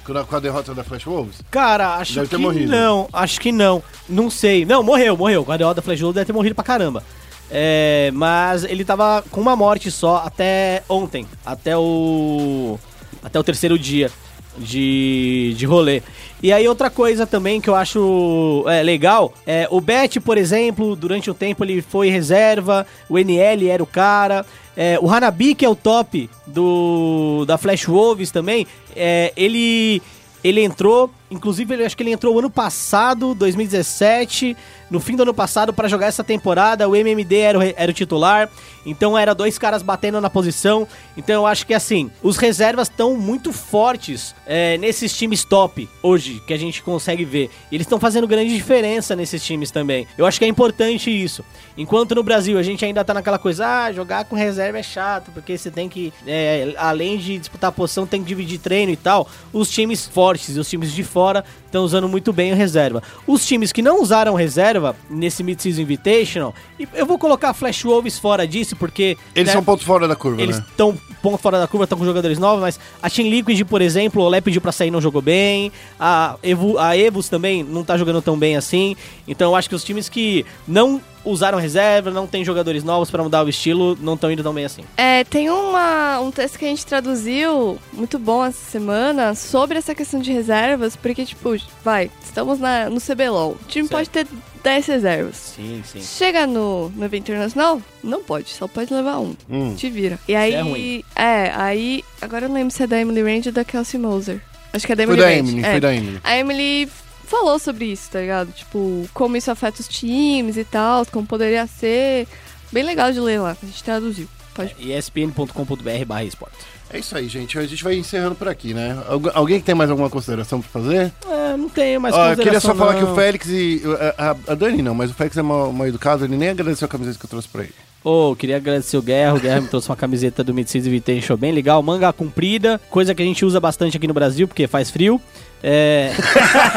Com a, com a derrota da Flash Wolves. Cara, acho Deve ter que morrido. não, acho que não. Não sei. Não, morreu, morreu. O Guardiola da Flash Wolves deve ter morrido pra caramba. É, mas ele tava com uma morte só até ontem, até o até o terceiro dia de, de rolê. E aí outra coisa também que eu acho é, legal, é o Bet, por exemplo, durante o tempo ele foi reserva, o NL era o cara, é, o Hanabi, que é o top do da Flash Wolves também, é, ele ele entrou, inclusive ele, acho que ele entrou ano passado, 2017, no fim do ano passado, para jogar essa temporada. O MMD era o, era o titular, então era dois caras batendo na posição. Então eu acho que assim, os reservas estão muito fortes é, nesses times top hoje, que a gente consegue ver. E eles estão fazendo grande diferença nesses times também. Eu acho que é importante isso. Enquanto no Brasil a gente ainda tá naquela coisa, ah, jogar com reserva é chato, porque você tem que, é, além de disputar a posição, tem que dividir treino e tal. Os times fortes os times de fora, estão usando muito bem o reserva. Os times que não usaram reserva nesse Mid-Season Invitational, e eu vou colocar a Flash Wolves fora disso, porque... Eles né, são pontos fora da curva, eles né? estão ponto fora da curva, estão com jogadores novos, mas a Team Liquid, por exemplo, o Olé pediu pra sair e não jogou bem. A, Evu, a Evos também não tá jogando tão bem assim. Então eu acho que os times que não usaram reserva, não tem jogadores novos pra mudar o estilo, não estão indo tão bem assim. É, tem uma, um texto que a gente traduziu muito bom essa semana sobre essa questão de reservas, porque, tipo, vai, estamos na, no CBLOL. O time Certo. pode ter 10 reservas. Sim, sim. Chega no, no evento internacional, não pode, só pode levar um. Hum. Te vira. E aí. é ruim. é, aí. Agora eu não lembro se é da Emily Rand ou da Kelsey Moser. Acho que é da Foi Emily da Rand. Emily, é. foi da Emily. A Emily falou sobre isso, tá ligado? Tipo, como isso afeta os times e tal, como poderia ser. Bem legal de ler lá, a gente traduziu. Pode. espn.com.br barra esportes. É isso aí, gente. A gente vai encerrando por aqui, né? Algu- alguém que tem mais alguma consideração pra fazer? É, não tenho mais eu queria só falar não. que o Félix e. A, a- a Dani não, mas o Félix é mal, mal educado, ele nem agradeceu a camiseta que eu trouxe pra ele. Ô, queria agradecer o Guerra. O Guerra me trouxe uma camiseta do Mid-Season Invitational bem legal. Manga comprida, coisa que a gente usa bastante aqui no Brasil, porque faz frio. É,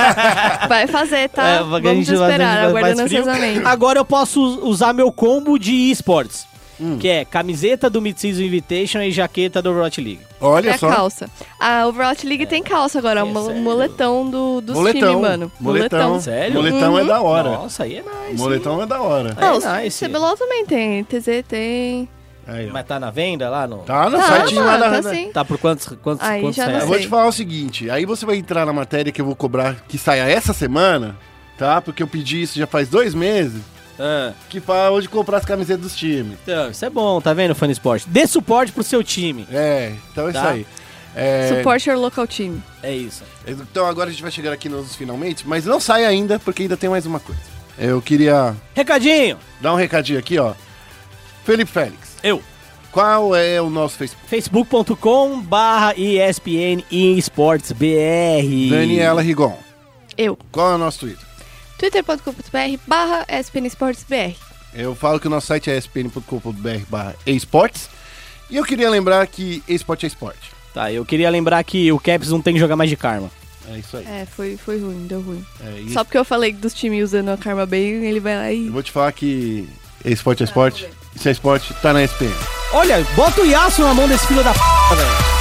Vai fazer, tá? é, Vamos esperar, aguardando ansiosamente. Agora eu posso usar meu combo de esportes. Hum. Que é camiseta do Mid-Season Invitation e jaqueta do Overwatch League. Olha É a só. calça. A Overwatch League tem calça agora, É, o mo- sério? moletão do, dos Moletão. times, mano. Moletão. Sério? Moletão é da hora. Nossa, aí é nice. Moletão é da hora. É Não, os nice. CBLOL também tem, TZ tem. Aí. Mas tá na venda lá no... Tá no Tá, site lá mano, da. tá sim. Tá por quantos, quantos, Aí quantos já não Eu vou te falar o seguinte, aí você vai entrar na matéria que eu vou cobrar que saia essa semana, tá? Porque eu pedi isso já faz dois meses, Ah, que fala onde comprar as camisetas dos times. então, isso é bom, tá vendo, Fã Esporte? Dê suporte pro seu time. É, então é isso Tá. aí. É, Support your local team. É isso. Então agora a gente vai chegar aqui nos finalmente, mas não sai ainda, porque ainda tem mais uma coisa. Eu queria Recadinho! dar um recadinho aqui, ó. Felipe Félix, Eu. qual é o nosso Facebook? facebook.com barra ESPN eSports BR. Daniela Rigon, Eu. qual é o nosso Twitter? twitter.com.br barra SPNSportsBR. Eu falo que o nosso site é spn.com.br barra esportes. E eu queria lembrar que esporte é esporte. Tá, eu queria lembrar que o Caps não tem que jogar mais de karma. É isso aí. É, foi, foi ruim, deu ruim. É, e Só porque eu falei dos times usando a Karma bem, ele vai lá Eu e. vou te falar que esporte é esporte. Se é esporte, tá na SPN. Olha, bota o Yasuo na mão desse filho da p, velho.